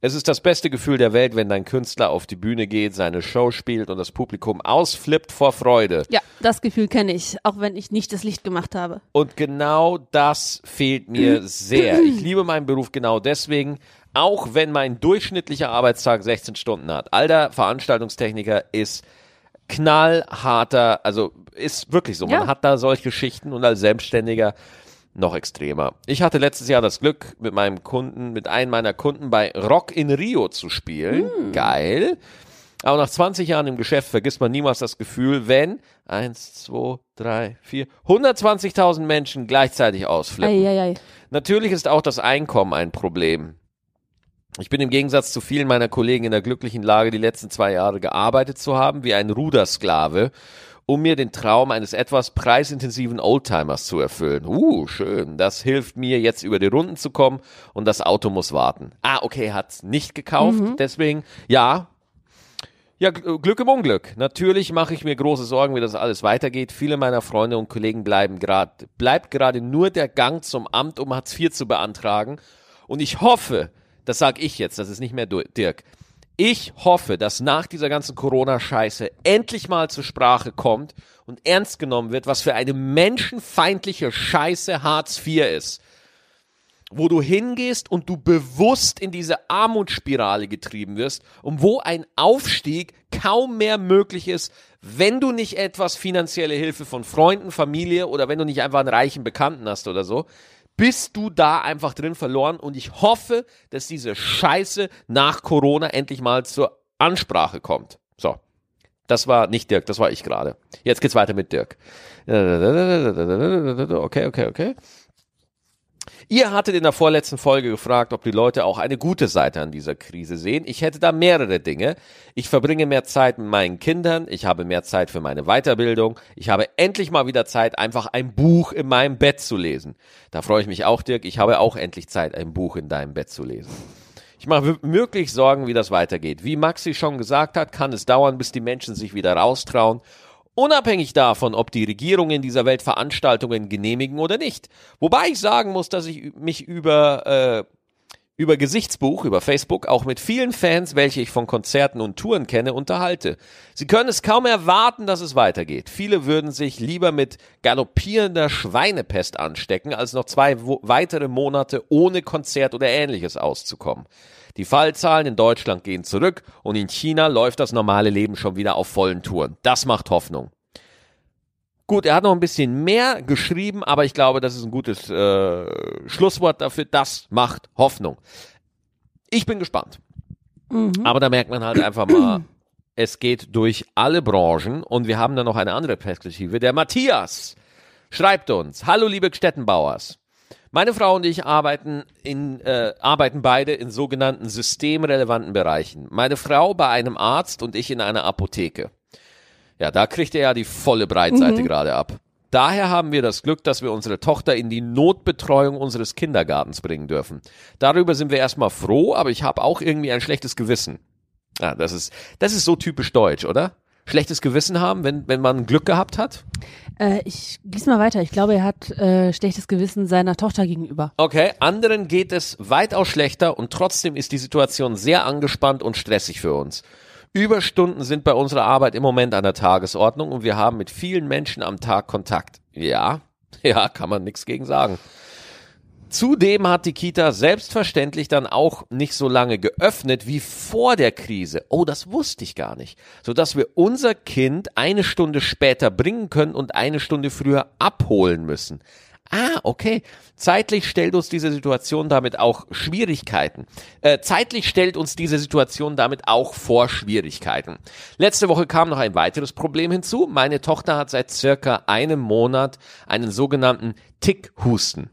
Es ist das beste Gefühl der Welt, wenn dein Künstler auf die Bühne geht, seine Show spielt und das Publikum ausflippt vor Freude. Ja, das Gefühl kenne ich, auch wenn ich nicht das Licht gemacht habe. Und genau das fehlt mir sehr. Ich liebe meinen Beruf genau deswegen, auch wenn mein durchschnittlicher Arbeitstag 16 Stunden hat. Alter Veranstaltungstechniker ist knallharter, also ist wirklich so. Man Ja. hat da solche Geschichten und als Selbstständiger noch extremer. Ich hatte letztes Jahr das Glück, mit meinem Kunden, mit einem meiner Kunden bei Rock in Rio zu spielen. Geil. Aber nach 20 Jahren im Geschäft vergisst man niemals das Gefühl, wenn eins, zwei, drei, vier, 120.000 Menschen gleichzeitig ausflippen. Eieiei. Natürlich ist auch das Einkommen ein Problem. Ich bin im Gegensatz zu vielen meiner Kollegen in der glücklichen Lage, die letzten zwei Jahre gearbeitet zu haben, wie ein Rudersklave, um mir den Traum eines etwas preisintensiven Oldtimers zu erfüllen. Uh, schön. Das hilft mir, jetzt über die Runden zu kommen und das Auto muss warten. Ah, okay, hat's nicht gekauft, deswegen, ja, ja, Gl- Glück im Unglück. Natürlich mache ich mir große Sorgen, wie das alles weitergeht. Viele meiner Freunde und Kollegen bleiben gerade, bleibt gerade nur der Gang zum Amt, um Hartz IV zu beantragen. Und ich hoffe, das sag ich jetzt, das ist nicht mehr Dirk. Ich hoffe, dass nach dieser ganzen Corona-Scheiße endlich mal zur Sprache kommt und ernst genommen wird, was für eine menschenfeindliche Scheiße Hartz IV ist wo du hingehst und du bewusst in diese Armutsspirale getrieben wirst und wo ein Aufstieg kaum mehr möglich ist, wenn du nicht etwas finanzielle Hilfe von Freunden, Familie oder wenn du nicht einfach einen reichen Bekannten hast oder so, bist du da einfach drin verloren und ich hoffe, dass diese Scheiße nach Corona endlich mal zur Ansprache kommt. So. Das war nicht Dirk, das war ich gerade. Jetzt geht's weiter mit Dirk. Okay, okay, okay. Ihr hattet in der vorletzten Folge gefragt, ob die Leute auch eine gute Seite an dieser Krise sehen. Ich hätte da mehrere Dinge. Ich verbringe mehr Zeit mit meinen Kindern, ich habe mehr Zeit für meine Weiterbildung, ich habe endlich mal wieder Zeit, einfach ein Buch in meinem Bett zu lesen. Da freue ich mich auch, Dirk. Ich habe auch endlich Zeit, ein Buch in deinem Bett zu lesen. Ich mache wirklich Sorgen, wie das weitergeht. Wie Maxi schon gesagt hat, kann es dauern, bis die Menschen sich wieder raustrauen. Unabhängig davon, ob die Regierungen dieser Welt Veranstaltungen genehmigen oder nicht. Wobei ich sagen muss, dass ich mich über, äh, über Gesichtsbuch, über Facebook, auch mit vielen Fans, welche ich von Konzerten und Touren kenne, unterhalte. Sie können es kaum erwarten, dass es weitergeht. Viele würden sich lieber mit galoppierender Schweinepest anstecken, als noch zwei weitere Monate ohne Konzert oder ähnliches auszukommen. Die Fallzahlen in Deutschland gehen zurück und in China läuft das normale Leben schon wieder auf vollen Touren. Das macht Hoffnung. Gut, er hat noch ein bisschen mehr geschrieben, aber ich glaube, das ist ein gutes äh, Schlusswort dafür. Das macht Hoffnung. Ich bin gespannt. Aber da merkt man halt einfach mal, es geht durch alle Branchen und wir haben da noch eine andere Perspektive. Der Matthias schreibt uns, hallo liebe Stettenbauers. Meine Frau und ich arbeiten, in, äh, arbeiten beide in sogenannten systemrelevanten Bereichen. Meine Frau bei einem Arzt und ich in einer Apotheke. Ja, da kriegt er ja die volle Breitseite gerade ab. Daher haben wir das Glück, dass wir unsere Tochter in die Notbetreuung unseres Kindergartens bringen dürfen. Darüber sind wir erstmal froh, aber ich habe auch irgendwie ein schlechtes Gewissen. Ah, das ist, das ist so typisch deutsch, oder? Schlechtes Gewissen haben, wenn, wenn man Glück gehabt hat? Äh, ich lies mal weiter. Ich glaube, er hat äh, schlechtes Gewissen seiner Tochter gegenüber. Okay, anderen geht es weitaus schlechter und trotzdem ist die Situation sehr angespannt und stressig für uns. Überstunden sind bei unserer Arbeit im Moment an der Tagesordnung und wir haben mit vielen Menschen am Tag Kontakt. Ja, ja, kann man nichts gegen sagen. Zudem hat die Kita selbstverständlich dann auch nicht so lange geöffnet wie vor der Krise. Oh, das wusste ich gar nicht. Sodass wir unser Kind eine Stunde später bringen können und eine Stunde früher abholen müssen. Ah, okay. Zeitlich stellt uns diese Situation damit auch Schwierigkeiten. Äh, zeitlich stellt uns diese Situation damit auch vor Schwierigkeiten. Letzte Woche kam noch ein weiteres Problem hinzu. Meine Tochter hat seit circa einem Monat einen sogenannten Tickhusten.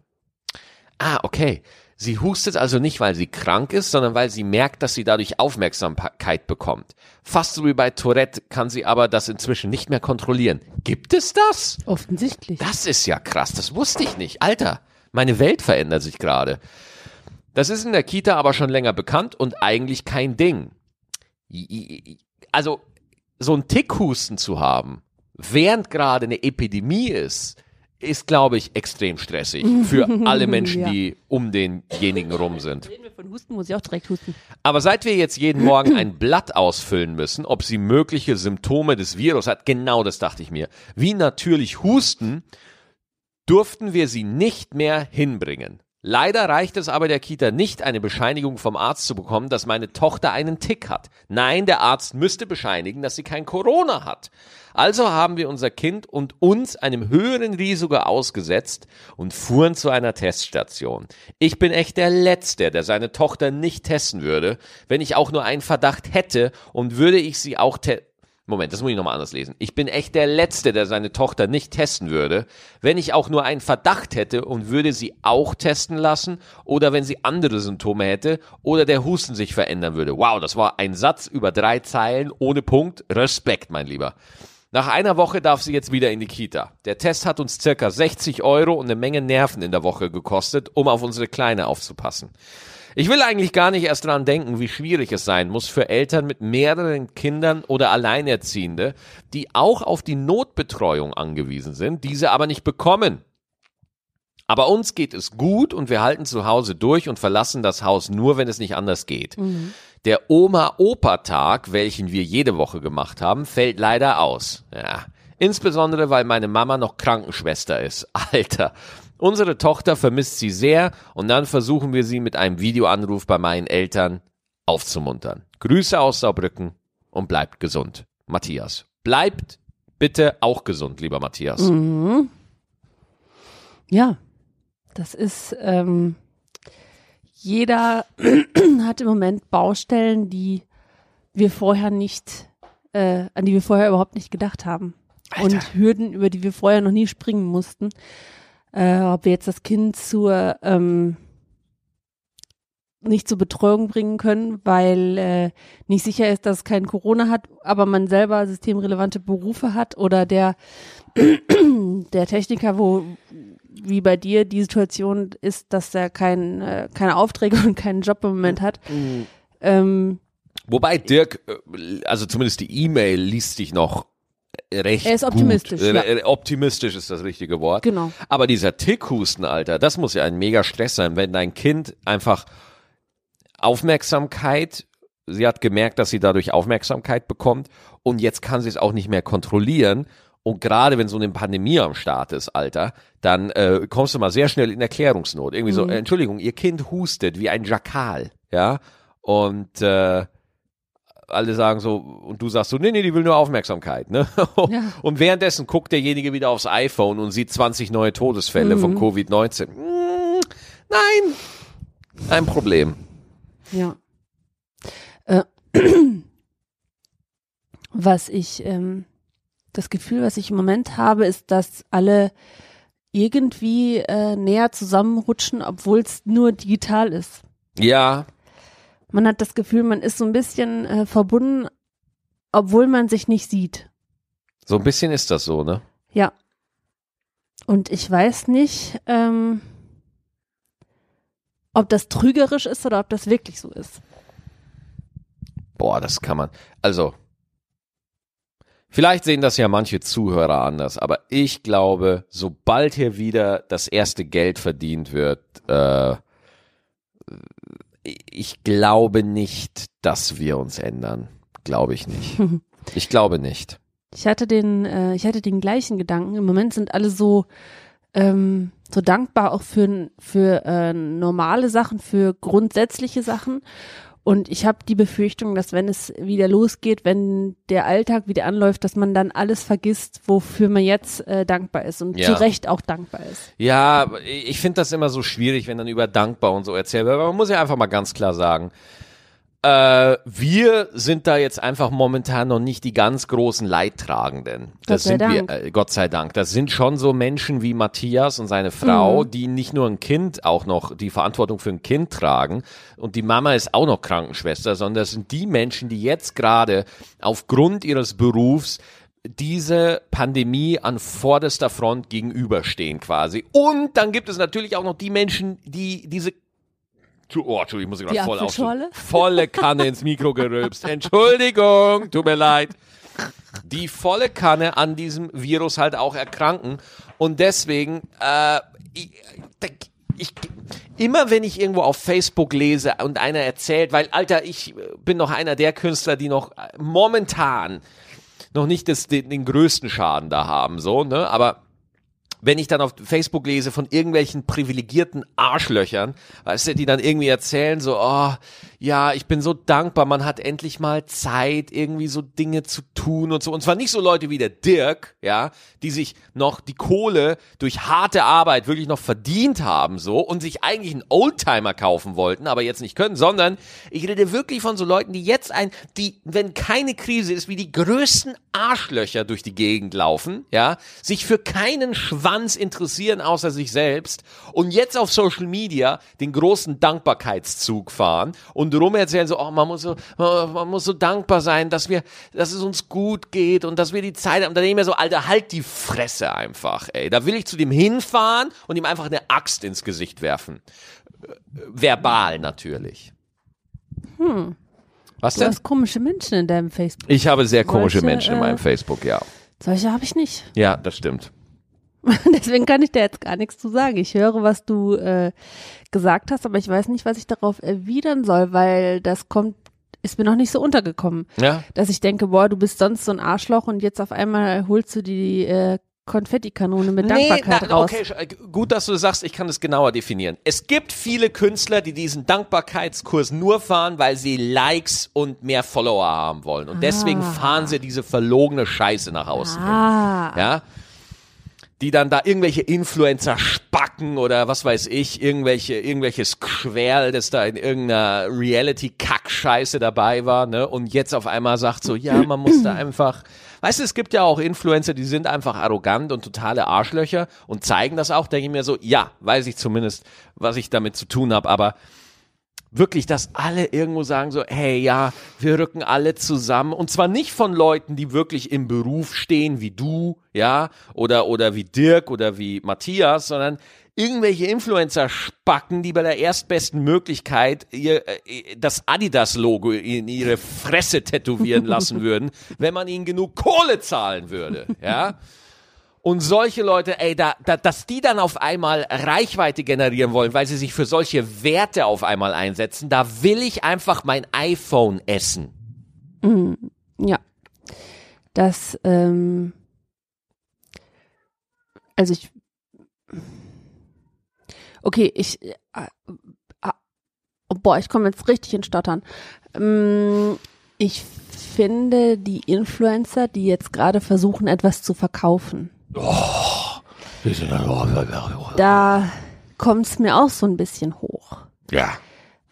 Ah, okay. Sie hustet also nicht, weil sie krank ist, sondern weil sie merkt, dass sie dadurch Aufmerksamkeit bekommt. Fast so wie bei Tourette kann sie aber das inzwischen nicht mehr kontrollieren. Gibt es das? Offensichtlich. Das ist ja krass, das wusste ich nicht. Alter, meine Welt verändert sich gerade. Das ist in der Kita aber schon länger bekannt und eigentlich kein Ding. Also, so ein Tickhusten zu haben, während gerade eine Epidemie ist, ist, glaube ich, extrem stressig für alle Menschen, Ja. die um denjenigen rum sind. Reden wir von Husten, muss ich auch direkt husten. Aber seit wir jetzt jeden Morgen ein Blatt ausfüllen müssen, ob sie mögliche Symptome des Virus hat, genau das dachte ich mir, wie natürlich Husten, durften wir sie nicht mehr hinbringen. Leider reicht es aber der Kita nicht, eine Bescheinigung vom Arzt zu bekommen, dass meine Tochter einen Tick hat. Nein, der Arzt müsste bescheinigen, dass sie kein Corona hat. Also haben wir unser Kind und uns einem höheren Risiko ausgesetzt und fuhren zu einer Teststation. Ich bin echt der Letzte, der seine Tochter nicht testen würde, wenn ich auch nur einen Verdacht hätte und würde ich sie auch te Moment, das muss ich nochmal anders lesen. Ich bin echt der Letzte, der seine Tochter nicht testen würde, wenn ich auch nur einen Verdacht hätte und würde sie auch testen lassen oder wenn sie andere Symptome hätte oder der Husten sich verändern würde. Wow, das war ein Satz über drei Zeilen ohne Punkt. Respekt, mein Lieber. Nach einer Woche darf sie jetzt wieder in die Kita. Der Test hat uns circa 60 Euro und eine Menge Nerven in der Woche gekostet, um auf unsere Kleine aufzupassen. Ich will eigentlich gar nicht erst dran denken, wie schwierig es sein muss für Eltern mit mehreren Kindern oder Alleinerziehende, die auch auf die Notbetreuung angewiesen sind, diese aber nicht bekommen. Aber uns geht es gut und wir halten zu Hause durch und verlassen das Haus nur, wenn es nicht anders geht. Der Oma-Opa-Tag, welchen wir jede Woche gemacht haben, fällt leider aus. Ja. Insbesondere, weil meine Mama noch Krankenschwester ist. Alter. Unsere Tochter vermisst sie sehr und dann versuchen wir sie mit einem Videoanruf bei meinen Eltern aufzumuntern. Grüße aus Saarbrücken und bleibt gesund. Matthias. Bleibt bitte auch gesund, lieber Matthias. Ja, das ist, ähm, jeder hat im Moment Baustellen, die wir vorher nicht, äh, an die wir vorher überhaupt nicht gedacht haben. Alter. Und Hürden, über die wir vorher noch nie springen mussten. Äh, ob wir jetzt das Kind zur, ähm, nicht zur Betreuung bringen können, weil äh, nicht sicher ist, dass es kein Corona hat, aber man selber systemrelevante Berufe hat oder der der Techniker, wo wie bei dir die Situation ist, dass er kein, äh, keine Aufträge und keinen Job im Moment hat. Ähm, Wobei Dirk, äh, also zumindest die E-Mail liest sich noch recht Er ist optimistisch, Gut. ja. Äh, Optimistisch ist das richtige Wort. Genau. Aber dieser Tickhusten, Alter, das muss ja ein mega Stress sein, wenn dein Kind einfach Aufmerksamkeit, sie hat gemerkt, dass sie dadurch Aufmerksamkeit bekommt und jetzt kann sie es auch nicht mehr kontrollieren. Und gerade wenn so eine Pandemie am Start ist, Alter, dann äh, kommst du mal sehr schnell in Erklärungsnot. Irgendwie so, äh, Entschuldigung, ihr Kind hustet wie ein Jakal, ja? Und äh, alle sagen so, und du sagst so, nee, nee, die will nur Aufmerksamkeit, ne? Ja. Und währenddessen guckt derjenige wieder aufs iPhone und sieht 20 neue Todesfälle von Covid-19. Mm, nein, ein Problem. Ja. Äh, was ich, ähm, das Gefühl, was ich im Moment habe, ist, dass alle irgendwie äh, näher zusammenrutschen, obwohl es nur digital ist. Ja, Man hat das Gefühl, man ist so ein bisschen äh, verbunden, obwohl man sich nicht sieht. so ein bisschen ist das so, ne? Ja. Und ich weiß nicht, ähm, ob das trügerisch ist oder ob das wirklich so ist. Boah, das kann man. Also, vielleicht sehen das ja manche Zuhörer anders, aber ich glaube, sobald hier wieder das erste Geld verdient wird, äh, ich glaube nicht, dass wir uns ändern. Glaube ich nicht. Ich glaube nicht. Ich hatte den, äh, ich hatte den gleichen Gedanken. Im Moment sind alle so, ähm, so dankbar auch für, für äh, normale Sachen, für grundsätzliche Sachen. Und ich habe die Befürchtung, dass wenn es wieder losgeht, wenn der Alltag wieder anläuft, dass man dann alles vergisst, wofür man jetzt äh, dankbar ist und Ja. zu Recht auch dankbar ist. Ja, ich finde das immer so schwierig, wenn dann über dankbar und so erzählt wird. Aber man muss ja einfach mal ganz klar sagen, äh, wir sind da jetzt einfach momentan noch nicht die ganz großen Leidtragenden. Das sind Dank. wir, äh, Gott sei Dank. Das sind schon so Menschen wie Matthias und seine Frau, Mhm. die nicht nur ein Kind auch noch die Verantwortung für ein Kind tragen und die Mama ist auch noch Krankenschwester, sondern das sind die Menschen, die jetzt gerade aufgrund ihres Berufs diese Pandemie an vorderster Front gegenüberstehen quasi. Und dann gibt es natürlich auch noch die Menschen, die diese Oh, Entschuldigung, ich muss gerade voll aufstehen. Volle Kanne ins Mikro gerülpst. Entschuldigung, tut mir leid. Die volle Kanne an diesem Virus halt auch erkranken. Und deswegen, äh, ich, ich, immer wenn ich irgendwo auf Facebook lese und einer erzählt, weil, Alter, ich bin noch einer der Künstler, die noch äh, momentan noch nicht das, den, den größten Schaden da haben, so, ne, aber wenn ich dann auf Facebook lese von irgendwelchen privilegierten Arschlöchern, weißt du, die dann irgendwie erzählen so, oh, ja, ich bin so dankbar, man hat endlich mal Zeit, irgendwie so Dinge zu tun und so. Und zwar nicht so Leute wie der Dirk, ja, die sich noch die Kohle durch harte Arbeit wirklich noch verdient haben, so, und sich eigentlich einen Oldtimer kaufen wollten, aber jetzt nicht können, sondern ich rede wirklich von so Leuten, die jetzt ein, die, wenn keine Krise ist, wie die größten Arschlöcher durch die Gegend laufen, ja, sich für keinen Schwanz interessieren außer sich selbst und jetzt auf Social Media den großen Dankbarkeitszug fahren und rum erzählen so, oh, man muss so, man muss so dankbar sein, dass wir, dass es uns gut geht und dass wir die Zeit haben. Dann denke ich mir so, Alter, halt die Fresse einfach, ey. Da will ich zu dem hinfahren und ihm einfach eine Axt ins Gesicht werfen. Äh, Verbal natürlich. Hm. Was Du denn? hast komische Menschen in deinem Facebook. Ich habe sehr komische Solche, Menschen in meinem äh, Facebook, ja. Solche habe ich nicht. Ja, das stimmt. Deswegen kann ich da jetzt gar nichts zu sagen. Ich höre, was du äh, gesagt hast, aber ich weiß nicht, was ich darauf erwidern soll, weil das kommt, ist mir noch nicht so untergekommen. Ja. Dass ich denke, boah, du bist sonst so ein Arschloch und jetzt auf einmal holst du die äh, Konfettikanone mit Dankbarkeit na, raus. okay, äh, gut, dass du das sagst, ich kann es genauer definieren. Es gibt viele Künstler, die diesen Dankbarkeitskurs nur fahren, weil sie Likes und mehr Follower haben wollen. Und deswegen fahren sie diese verlogene Scheiße nach außen. hin. Ah, Ja. Die dann da irgendwelche Influencer spacken oder was weiß ich, irgendwelche, irgendwelches Querl, das da in irgendeiner Reality-Kack-Scheiße dabei war, ne? Und jetzt auf einmal sagt so, ja, man muss da einfach, weißt du, es gibt ja auch Influencer, die sind einfach arrogant und totale Arschlöcher und zeigen das auch, denke ich mir so, ja, weiß ich zumindest, was ich damit zu tun habe, aber wirklich, dass alle irgendwo sagen so, hey, ja, wir rücken alle zusammen und zwar nicht von Leuten, die wirklich im Beruf stehen wie du, ja, oder oder wie Dirk oder wie Matthias, sondern irgendwelche Influencer spacken, die bei der erstbesten Möglichkeit ihr äh, das Adidas Logo in ihre Fresse tätowieren lassen würden, wenn man ihnen genug Kohle zahlen würde, ja? Und solche Leute, ey, da, da, dass die dann auf einmal Reichweite generieren wollen, weil sie sich für solche Werte auf einmal einsetzen, da will ich einfach mein iPhone essen. ja. Das, ähm, also ich, okay, ich, äh, äh, oh, boah, ich komme jetzt richtig in Stottern. Ähm, ich finde die Influencer, die jetzt gerade versuchen, etwas zu verkaufen, da kommt es mir auch so ein bisschen hoch. Ja.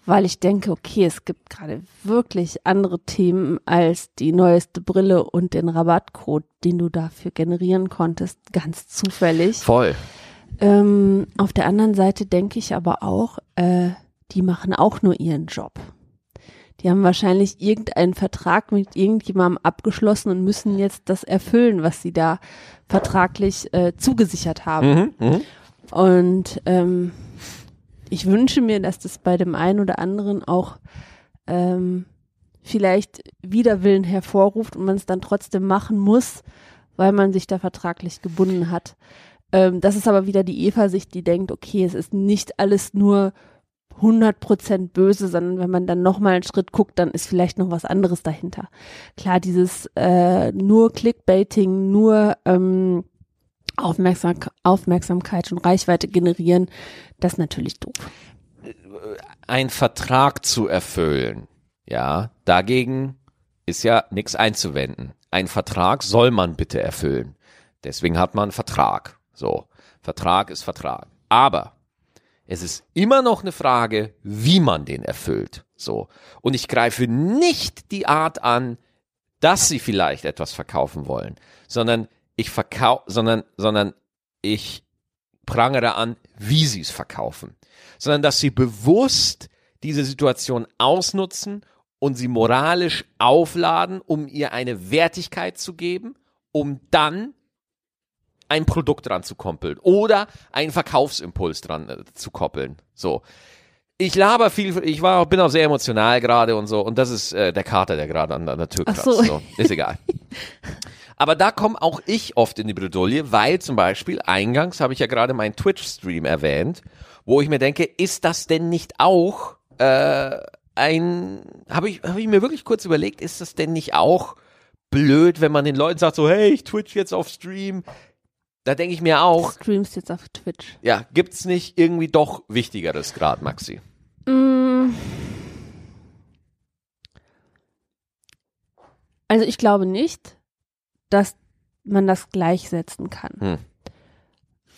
weil ich denke, okay, es gibt gerade wirklich andere Themen als die neueste Brille und den Rabattcode, den du dafür generieren konntest, ganz zufällig. Voll. Ähm, auf der anderen Seite denke ich aber auch, äh, die machen auch nur ihren Job. Die haben wahrscheinlich irgendeinen Vertrag mit irgendjemandem abgeschlossen und müssen jetzt das erfüllen, was sie da vertraglich äh, zugesichert haben. Mhm, mhm. Und ähm, ich wünsche mir, dass das bei dem einen oder anderen auch ähm, vielleicht Widerwillen hervorruft und man es dann trotzdem machen muss, weil man sich da vertraglich gebunden hat. Ähm, das ist aber wieder die Eva-Sicht, die denkt, okay, es ist nicht alles nur 100% böse, sondern wenn man dann nochmal einen Schritt guckt, dann ist vielleicht noch was anderes dahinter. Klar, dieses äh, nur Clickbaiting, nur ähm, Aufmerksam Aufmerksamkeit und Reichweite generieren, das ist natürlich doof. Ein Vertrag zu erfüllen, ja, dagegen ist ja nichts einzuwenden. Ein Vertrag soll man bitte erfüllen. Deswegen hat man einen Vertrag. So. Vertrag ist Vertrag. Aber Es ist immer noch eine Frage, wie man den erfüllt. So. Und ich greife nicht die Art an, dass sie vielleicht etwas verkaufen wollen, sondern ich verkau sondern, sondern ich prangere an, wie sie es verkaufen. Sondern, dass sie bewusst diese Situation ausnutzen und sie moralisch aufladen, um ihr eine Wertigkeit zu geben, um dann ein Produkt dran zu koppeln oder einen Verkaufsimpuls dran äh, zu koppeln. So. Ich laber viel, ich war, bin auch sehr emotional gerade und so und das ist äh, der Kater, der gerade an, an, der Tür kratzt. So. so. Ist egal. Aber da komme auch ich oft in die Bredouille, weil zum Beispiel eingangs habe ich ja gerade meinen Twitch-Stream erwähnt, wo ich mir denke, ist das denn nicht auch äh, ein, habe ich, hab ich mir wirklich kurz überlegt, ist das denn nicht auch blöd, wenn man den Leuten sagt so, hey, ich twitch jetzt auf Stream, da denke ich mir auch. Du streamst jetzt auf Twitch. Ja, gibt's nicht irgendwie doch Wichtigeres gerade, Maxi? Mm. Also ich glaube nicht, dass man das gleichsetzen kann. Hm.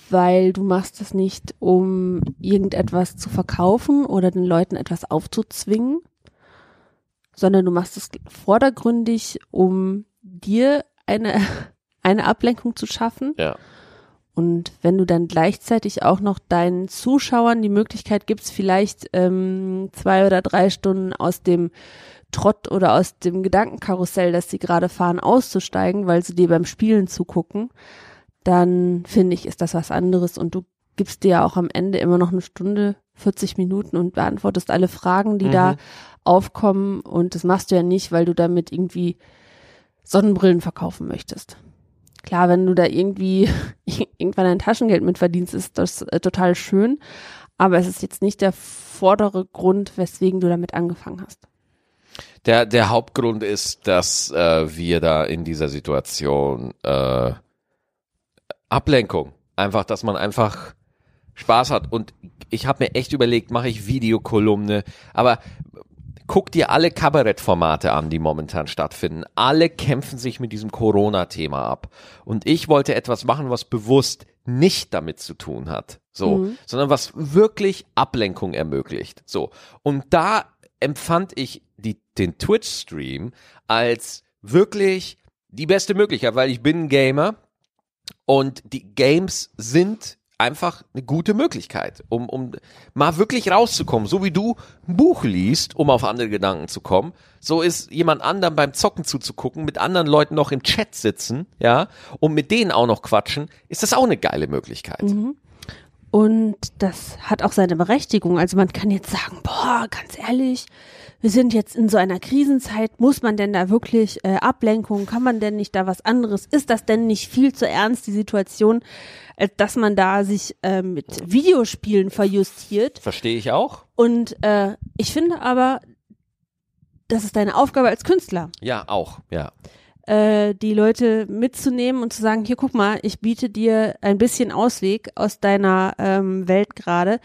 Weil du machst es nicht, um irgendetwas zu verkaufen oder den Leuten etwas aufzuzwingen, sondern du machst es vordergründig, um dir eine, eine Ablenkung zu schaffen. Ja und wenn du dann gleichzeitig auch noch deinen Zuschauern die Möglichkeit gibst, vielleicht ähm, zwei oder drei Stunden aus dem Trott oder aus dem Gedankenkarussell, das sie gerade fahren, auszusteigen, weil sie dir beim Spielen zugucken, dann finde ich, ist das was anderes und du gibst dir ja auch am Ende immer noch eine Stunde, 40 Minuten und beantwortest alle Fragen, die mhm. da aufkommen und das machst du ja nicht, weil du damit irgendwie Sonnenbrillen verkaufen möchtest. Klar, wenn du da irgendwie irgendwann ein Taschengeld mit verdienst, ist das äh, total schön. Aber es ist jetzt nicht der vordere Grund, weswegen du damit angefangen hast. Der, der Hauptgrund ist, dass äh, wir da in dieser Situation äh, Ablenkung, einfach, dass man einfach Spaß hat. Und ich habe mir echt überlegt, mache ich Videokolumne, aber guck dir alle Kabarettformate an, die momentan stattfinden. Alle kämpfen sich mit diesem Corona-Thema ab. Und ich wollte etwas machen, was bewusst nicht damit zu tun hat. So, mhm. sondern was wirklich Ablenkung ermöglicht. So. Und da empfand ich die, den Twitch-Stream als wirklich die beste Möglichkeit, weil ich bin ein Gamer und die Games sind einfach eine gute Möglichkeit, um, um mal wirklich rauszukommen. So wie du ein Buch liest, um auf andere Gedanken zu kommen, so ist jemand anderem beim Zocken zuzugucken, mit anderen Leuten noch im Chat sitzen, ja, und mit denen auch noch quatschen, ist das auch eine geile Möglichkeit. Mhm. Und das hat auch seine Berechtigung. Also man kann jetzt sagen, boah, ganz ehrlich, wir sind jetzt in so einer Krisenzeit, muss man denn da wirklich äh, Ablenkung, kann man denn nicht da was anderes? Ist das denn nicht viel zu ernst, die Situation, dass man da sich äh, mit Videospielen verjustiert? Verstehe ich auch. Und äh, ich finde aber, das ist deine Aufgabe als Künstler. Ja, auch, ja äh, die Leute mitzunehmen und zu sagen, hier guck mal, ich biete dir ein bisschen Ausweg aus deiner ähm, Welt gerade.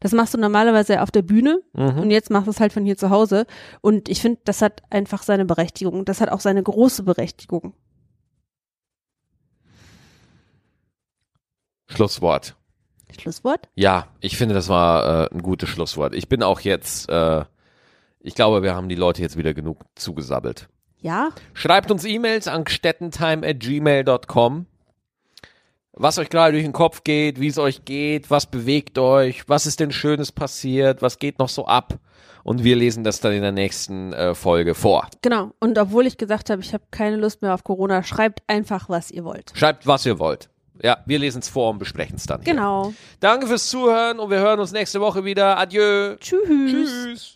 Das machst du normalerweise auf der Bühne mhm. und jetzt machst du es halt von hier zu Hause. Und ich finde, das hat einfach seine Berechtigung. Das hat auch seine große Berechtigung. Schlusswort. Schlusswort? Ja, ich finde, das war äh, ein gutes Schlusswort. Ich bin auch jetzt, äh, ich glaube, wir haben die Leute jetzt wieder genug zugesabbelt. Ja. Schreibt uns E-Mails an gstettentime@gmail.com. Was euch gerade durch den Kopf geht, wie es euch geht, was bewegt euch, was ist denn Schönes passiert, was geht noch so ab? Und wir lesen das dann in der nächsten äh, Folge vor. Genau. Und obwohl ich gesagt habe, ich habe keine Lust mehr auf Corona, schreibt einfach, was ihr wollt. Schreibt, was ihr wollt. Ja, wir lesen es vor und besprechen es dann. Genau. Hier. Danke fürs Zuhören und wir hören uns nächste Woche wieder. Adieu. Tschüss. Tschüss.